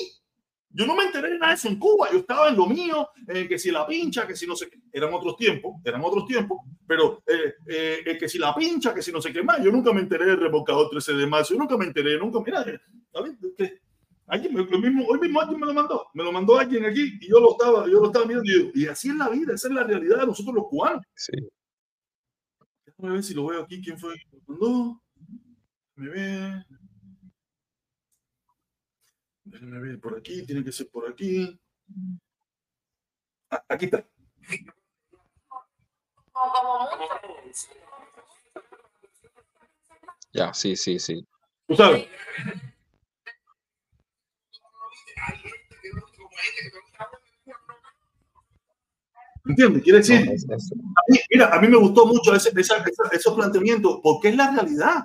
Yo no me enteré de nada de eso en Cuba. Yo estaba en lo mío, eh, que si la pincha, que si no sé qué. Eran otros tiempos, eran otros tiempos, pero eh, eh, que si la pincha, que si no sé qué más. Yo nunca me enteré del revocador 13 de marzo. Yo nunca me enteré, nunca. Mira, ¿qué? Alguien, lo mismo, hoy mismo alguien me lo mandó. Me lo mandó alguien aquí y yo lo estaba, yo lo estaba mirando y, y así es la vida, esa es la realidad de nosotros los cubanos. Sí. Déjame ver si lo veo aquí. ¿Quién fue? ¿Me Me ve. Déjenme ver por aquí, tiene que ser por aquí. Ah, aquí está. Ya, sí, sí, sí. Tú sabes. ¿Entiendes? Quiere decir, a mí, mira, a mí me gustó mucho ese, esos planteamientos porque es la realidad.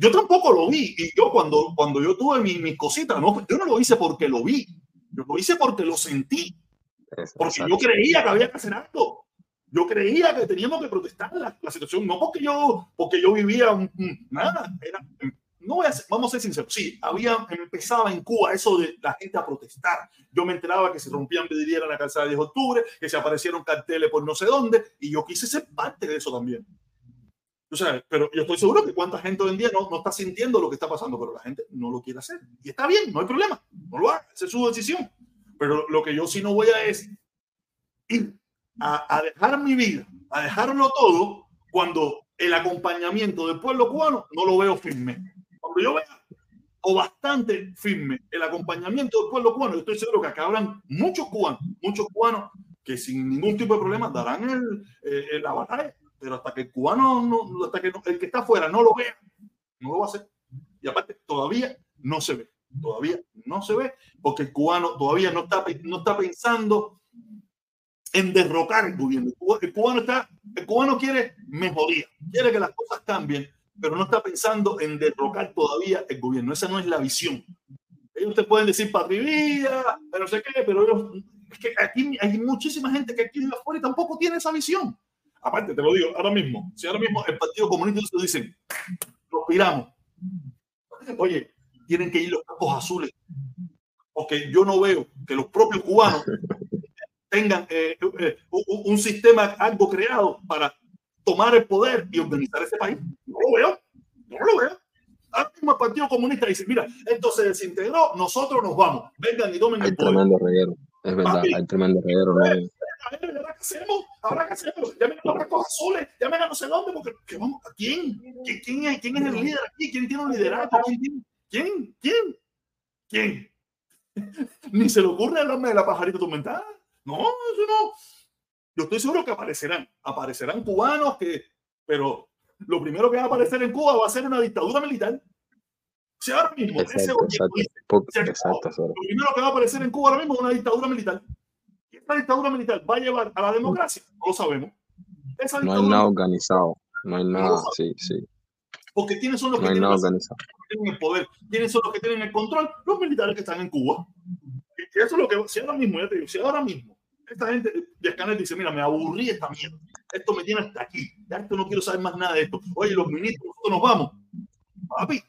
Yo tampoco lo vi. Y yo cuando, cuando yo tuve mis, mis cositas, no, yo no lo hice porque lo vi. Yo lo hice porque lo sentí. Porque yo creía que había que hacer algo. Yo creía que teníamos que protestar la, la situación. No porque yo, porque yo vivía un, nada. Era, no voy a ser, vamos a ser sinceros. Sí, había, empezaba en Cuba eso de la gente a protestar. Yo me enteraba que se rompían vidrieras en la calzada de 10 de octubre, que se aparecieron carteles por no sé dónde, y yo quise ser parte de eso también. O sea, pero yo estoy seguro que cuánta gente hoy en día no, no está sintiendo lo que está pasando, pero la gente no lo quiere hacer. Y está bien, no hay problema. No lo haga, esa es su decisión. Pero lo que yo sí no voy a es ir a, a dejar mi vida, a dejarlo todo, cuando el acompañamiento del pueblo cubano no lo veo firme. Cuando yo vea o bastante firme el acompañamiento del pueblo cubano, yo estoy seguro que acá habrán muchos cubanos, muchos cubanos que sin ningún tipo de problema darán el, eh, la batalla pero hasta que el cubano, no, hasta que el que está afuera no lo vea, no lo va a hacer. Y aparte, todavía no se ve, todavía no se ve, porque el cubano todavía no está, no está pensando en derrocar el gobierno. El cubano, está, el cubano quiere mejoría, quiere que las cosas cambien, pero no está pensando en derrocar todavía el gobierno. Esa no es la visión. Ellos te pueden decir patria, pero sé qué, pero ellos, es que aquí hay muchísima gente que aquí afuera y tampoco tiene esa visión. Aparte, te lo digo, ahora mismo, si ahora mismo el Partido Comunista dice, nos piramos. Oye, tienen que ir los campos azules. Porque yo no veo que los propios cubanos [laughs] tengan eh, eh, un, sistema algo creado para tomar el poder y organizar ese país. No lo veo, no lo veo. Ahora mismo el Partido Comunista dice, mira, esto se desintegró, nosotros nos vamos. Vengan y tomen el poder. tremendo reguero, es verdad, hay tremendo reguero. ¿no? ¿Ahora qué hacemos? ¿Ahora qué hacemos? Llamen a los barcos azules, llamen a no sé dónde, porque ¿qué vamos? ¿a quién? ¿Quién, es, ¿Quién es el líder aquí? ¿Quién tiene un liderazgo? ¿Quién? ¿Quién? ¿Quién? ¿Quién? [laughs] Ni se le ocurre hablarme de la pajarita tormentada. No, eso no. Yo estoy seguro que aparecerán. Aparecerán cubanos que. Pero lo primero que va a aparecer en Cuba va a ser una dictadura militar. Si ahora mismo exacto, ese exacto, exacto, lo primero que va a aparecer en Cuba ahora mismo es una dictadura militar esta dictadura militar va a llevar a la democracia? No lo sabemos. no hay nada organizado. No hay nada, sí, sí. Porque ¿quiénes son los que, tienen, el poder? ¿Quiénes son los que tienen el control? Los militares que están en Cuba. Y eso es lo que, si ahora mismo, ya te digo, si ahora mismo esta gente de Escanel dice, mira, me aburrí esta mierda, esto me tiene hasta aquí, ya esto no quiero saber más nada de esto. Oye, los ministros, nosotros nos vamos. Papi,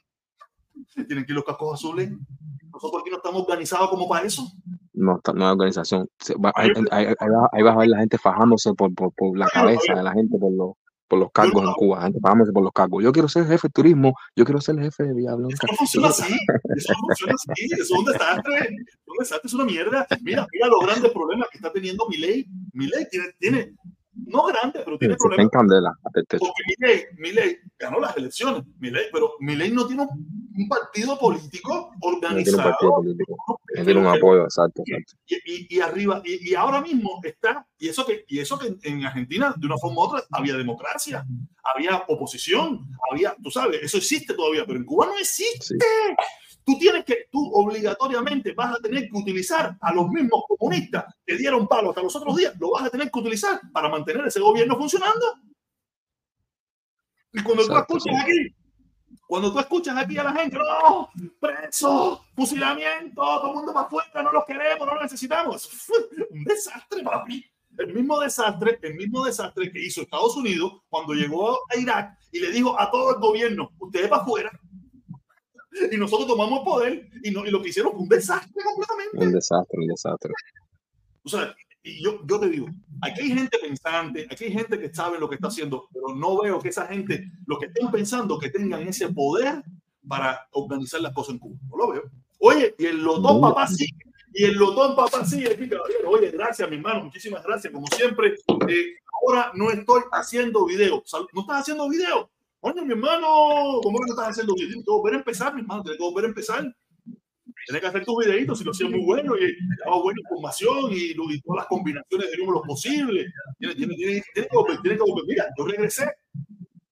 tienen que ir los cascos azules. Nosotros aquí no estamos organizados como para eso no, no hay organización. ahí, vas a ver la gente fajándose por, por, por la cabeza de la gente por los, por los cargos en Cuba, la gente fajándose por los cargos. Yo quiero ser jefe de turismo, yo quiero ser el jefe de Villa Blanca. Eso funciona así, eso funciona así, eso es un desastre, un desastre, es una mierda. Mira, mira los grandes problemas que está teniendo mi ley. Mi ley tiene, tiene no grande, pero tiene problemas. candela. Porque mi ley ganó las elecciones, ley pero ley no tiene un, partido político organizado. No tiene un partido político. tiene un apoyo, exacto. Y, y, arriba, y, ahora mismo está, y eso que, y eso que en Argentina, de una forma u otra, había democracia, había oposición, había, tú sabes, eso existe todavía, pero en Cuba no existe. Tú tienes que, tú obligatoriamente vas a tener que utilizar a los mismos comunistas que dieron palo hasta los otros días, lo vas a tener que utilizar para mantener ese gobierno funcionando. Y cuando tú escuchas aquí, cuando tú escuchas aquí a la gente, no, preso, fusilamiento, todo el mundo para afuera, no los queremos, no los necesitamos. Un desastre, papi. El mismo desastre, el mismo desastre que hizo Estados Unidos cuando llegó a Irak y le dijo a todo el gobierno, ustedes para afuera. Y nosotros tomamos poder y, no, y lo que hicieron fue un desastre completamente. Un desastre, un desastre. O sea, y yo, yo te digo, aquí hay gente pensante, aquí hay gente que sabe lo que está haciendo, pero no veo que esa gente, lo que estén pensando, que tengan ese poder para organizar las cosas en Cuba. No lo veo. Oye, y el Lotón papá sí, y el Lotón papá sí, Oye, gracias, mi hermano, muchísimas gracias. Como siempre, eh, ahora no estoy haciendo video. ¿No estás haciendo video? Oye, mi hermano, ¿cómo no estás haciendo video? Tengo que volver a empezar, mi hermano, tengo que volver a empezar. Tienes que hacer tus videitos si lo hacías muy bueno y daba buena información y, todas las combinaciones de números posibles. Tienes, tienes, tienes, tienes que volver, tienes que volver. Mira, yo regresé.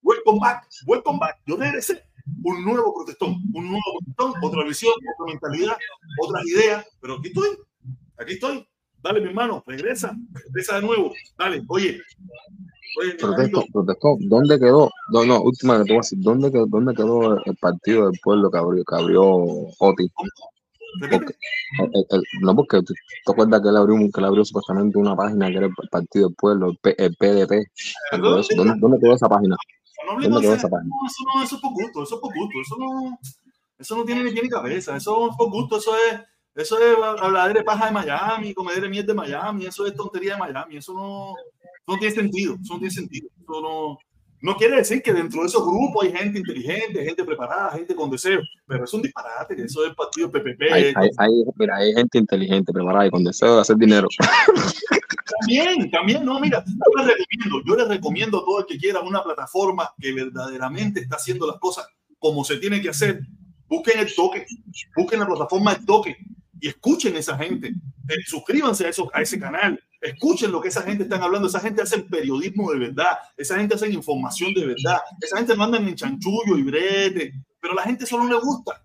Welcome back, welcome back. Yo regresé. Un nuevo protestón, un nuevo protestón, otra visión, otra mentalidad, otras ideas. Pero aquí estoy, aquí estoy. Dale, mi hermano, regresa, regresa de nuevo. Dale, oye, Protesto, protesto. ¿Dónde quedó? No, no, última que te voy a decir. ¿Dónde quedó, dónde quedó el partido del pueblo que abrió, que abrió Oti? Porque, el, el, no, porque te, te acuerdas que él abrió, que él abrió supuestamente una página que era el Partido del Pueblo, el, P, el PDP. ¿Dónde, ¿Dónde, quedó esa página? No, ¿Dónde quedó esa página? No, eso no, eso es por gusto, eso es por gusto, eso no, eso no tiene ni tiene cabeza, eso es por gusto, eso es, eso es hablar de paja de Miami, comer de miel de Miami, eso es tontería de Miami, eso no, no tiene sentido, eso no tiene sentido. Eso no, no quiere decir que dentro de esos grupos hay gente inteligente, gente preparada, gente con deseo, pero es un disparate, eso es el partido PPP. Hay, hay, hay, mira, hay gente inteligente, preparada y con deseo de hacer dinero. También, también, no, mira, yo les recomiendo, yo les recomiendo a todo el que quiera una plataforma que verdaderamente está haciendo las cosas como se tiene que hacer. Busquen el toque, busquen la plataforma del toque y escuchen a esa gente. Eh, suscríbanse a, eso, a ese canal Escuchen lo que esa gente está hablando. Esa gente hace periodismo de verdad. Esa gente hace información de verdad. Esa gente manda en chanchullo y brete. Pero la gente solo le gusta.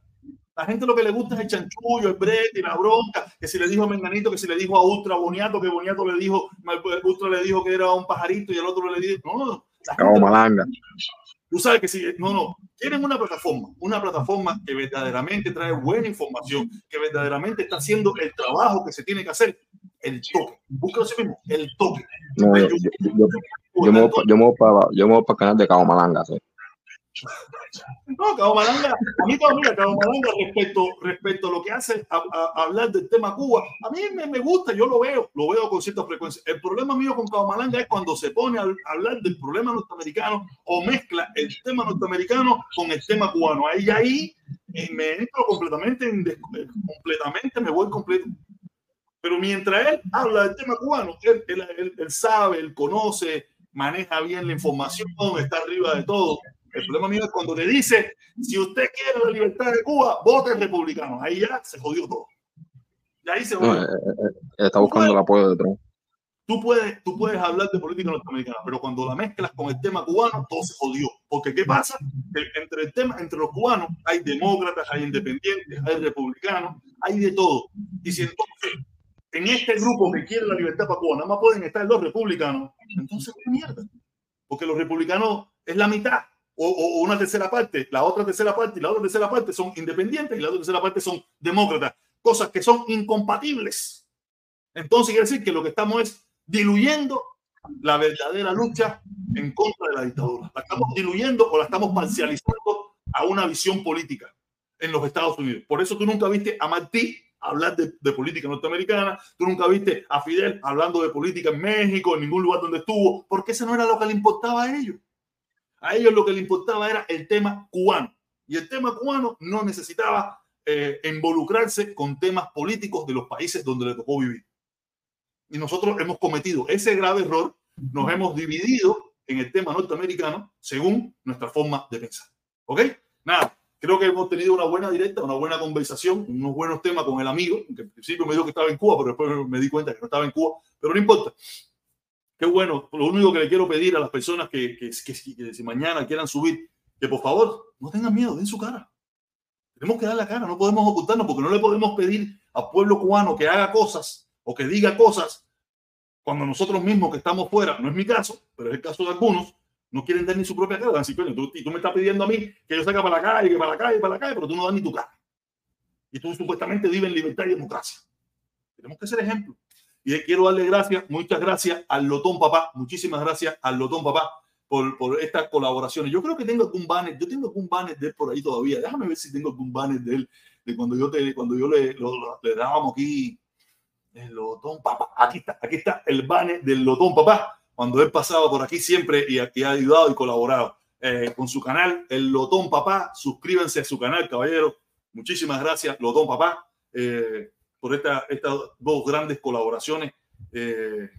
La gente lo que le gusta es el chanchullo, el brete y la bronca. Que si le dijo a Menganito, que si le dijo a Ultra Boniato, que Boniato le dijo, Ultra le dijo que era un pajarito y el otro le dijo, no. Como malanga. Tú sabes que si, no, no, quieren una plataforma, una plataforma que verdaderamente trae buena información, que verdaderamente está haciendo el trabajo que se tiene que hacer el toque. Búscalo así mismo, el toque. No, yo, yo, yo, yo, me voy para yo me voy para el canal de Cabo Malanga, ¿sí? No, Cabo Malanga, a mí mira, Cabo Malanga respecto, respecto a lo que hace a, a, hablar del tema Cuba, a mí me, me, gusta, yo lo veo, lo veo con cierta frecuencia. El problema mío con Cabo Malanga es cuando se pone a hablar del problema norteamericano o mezcla el tema norteamericano con el tema cubano. Ahí, ahí eh, me entro completamente, en, completamente, me voy completo. Pero mientras él habla del tema cubano, él, él, él, sabe, él conoce, maneja bien la información, está arriba de todo. El problema mío es cuando le dice, si usted quiere la libertad de Cuba, vote republicano. Ahí ya se jodió todo. Y ahí se jodió. No, eh, eh, eh, está buscando el apoyo de Trump. Tú puedes, tú puedes hablar de política norteamericana, pero cuando la mezclas con el tema cubano, todo se jodió. Porque ¿qué pasa? entre, el tema, entre los cubanos hay demócratas, hay independientes, hay republicanos, hay de todo. Y si entonces en este grupo que quiere la libertad Cuba, nada más pueden estar los republicanos, entonces qué mierda. Porque los republicanos es la mitad o, o, una tercera parte, la otra tercera parte y la otra tercera parte son independientes y la otra tercera parte son demócratas, cosas que son incompatibles. Entonces quiere decir que lo que estamos es diluyendo la verdadera lucha en contra de la dictadura. La estamos diluyendo o la estamos parcializando a una visión política en los Estados Unidos. Por eso tú nunca viste a Martí hablar de, de, política norteamericana, tú nunca viste a Fidel hablando de política en México, en ningún lugar donde estuvo, porque eso no era lo que le importaba a ellos. A ellos lo que le importaba era el tema cubano. Y el tema cubano no necesitaba eh, involucrarse con temas políticos de los países donde le tocó vivir. Y nosotros hemos cometido ese grave error, nos hemos dividido en el tema norteamericano según nuestra forma de pensar. ¿Ok? Nada, Creo que hemos tenido una buena directa, una buena conversación, unos buenos temas con el amigo, que al principio me dijo que estaba en Cuba, pero después me di cuenta que no estaba en Cuba, pero no importa. Qué bueno. Lo único que le quiero pedir a las personas que, que, que, que si mañana quieran subir, que por favor no tengan miedo, den su cara. Tenemos que dar la cara, no podemos ocultarnos porque no le podemos pedir al pueblo cubano que haga cosas o que diga cosas cuando nosotros mismos que estamos fuera, no es mi caso, pero es el caso de algunos, no quieren dar ni su propia cara. Así, tú, tú me estás pidiendo a mí que yo salga para la calle, que para la calle, para la calle, pero tú no das ni tu cara. Y tú supuestamente vives en libertad y democracia. Tenemos que ser ejemplo. Y quiero darle gracias, muchas gracias al Lotón Papá, muchísimas gracias al Lotón Papá por, por estas colaboraciones. Yo creo que tengo algún banner, yo tengo algún banner de él por ahí todavía. Déjame ver si tengo algún banner de él, de cuando yo, te, cuando yo le, le dábamos aquí el Lotón Papá. Aquí está, aquí está el banner del Lotón Papá. Cuando él pasaba por aquí siempre y, ha ayudado y colaborado eh, con su canal, el Lotón Papá. Suscríbanse a su canal, caballero. Muchísimas gracias, Lotón Papá, eh, por esta, estas dos grandes colaboraciones eh,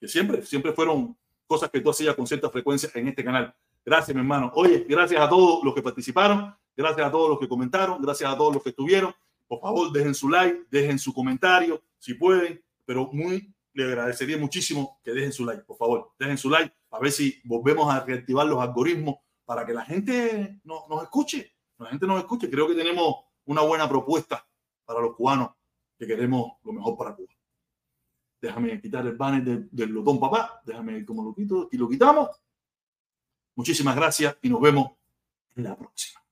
que siempre, siempre fueron cosas que tú hacías con cierta frecuencia en este canal. Gracias, mi hermano. Oye, gracias a todos los que participaron, gracias a todos los que comentaron, gracias a todos los que estuvieron. Por favor, dejen su like, dejen su comentario, si pueden, pero muy le agradecería muchísimo que dejen su like, por favor, dejen su like, a ver si volvemos a reactivar los algoritmos para que la gente nos escuche, la gente nos escuche. Creo que tenemos una buena propuesta para los cubanos que queremos lo mejor para Cuba. Déjame quitar el banner del Lotón Papá, déjame cómo lo quito y lo quitamos. Muchísimas gracias y nos vemos en la próxima.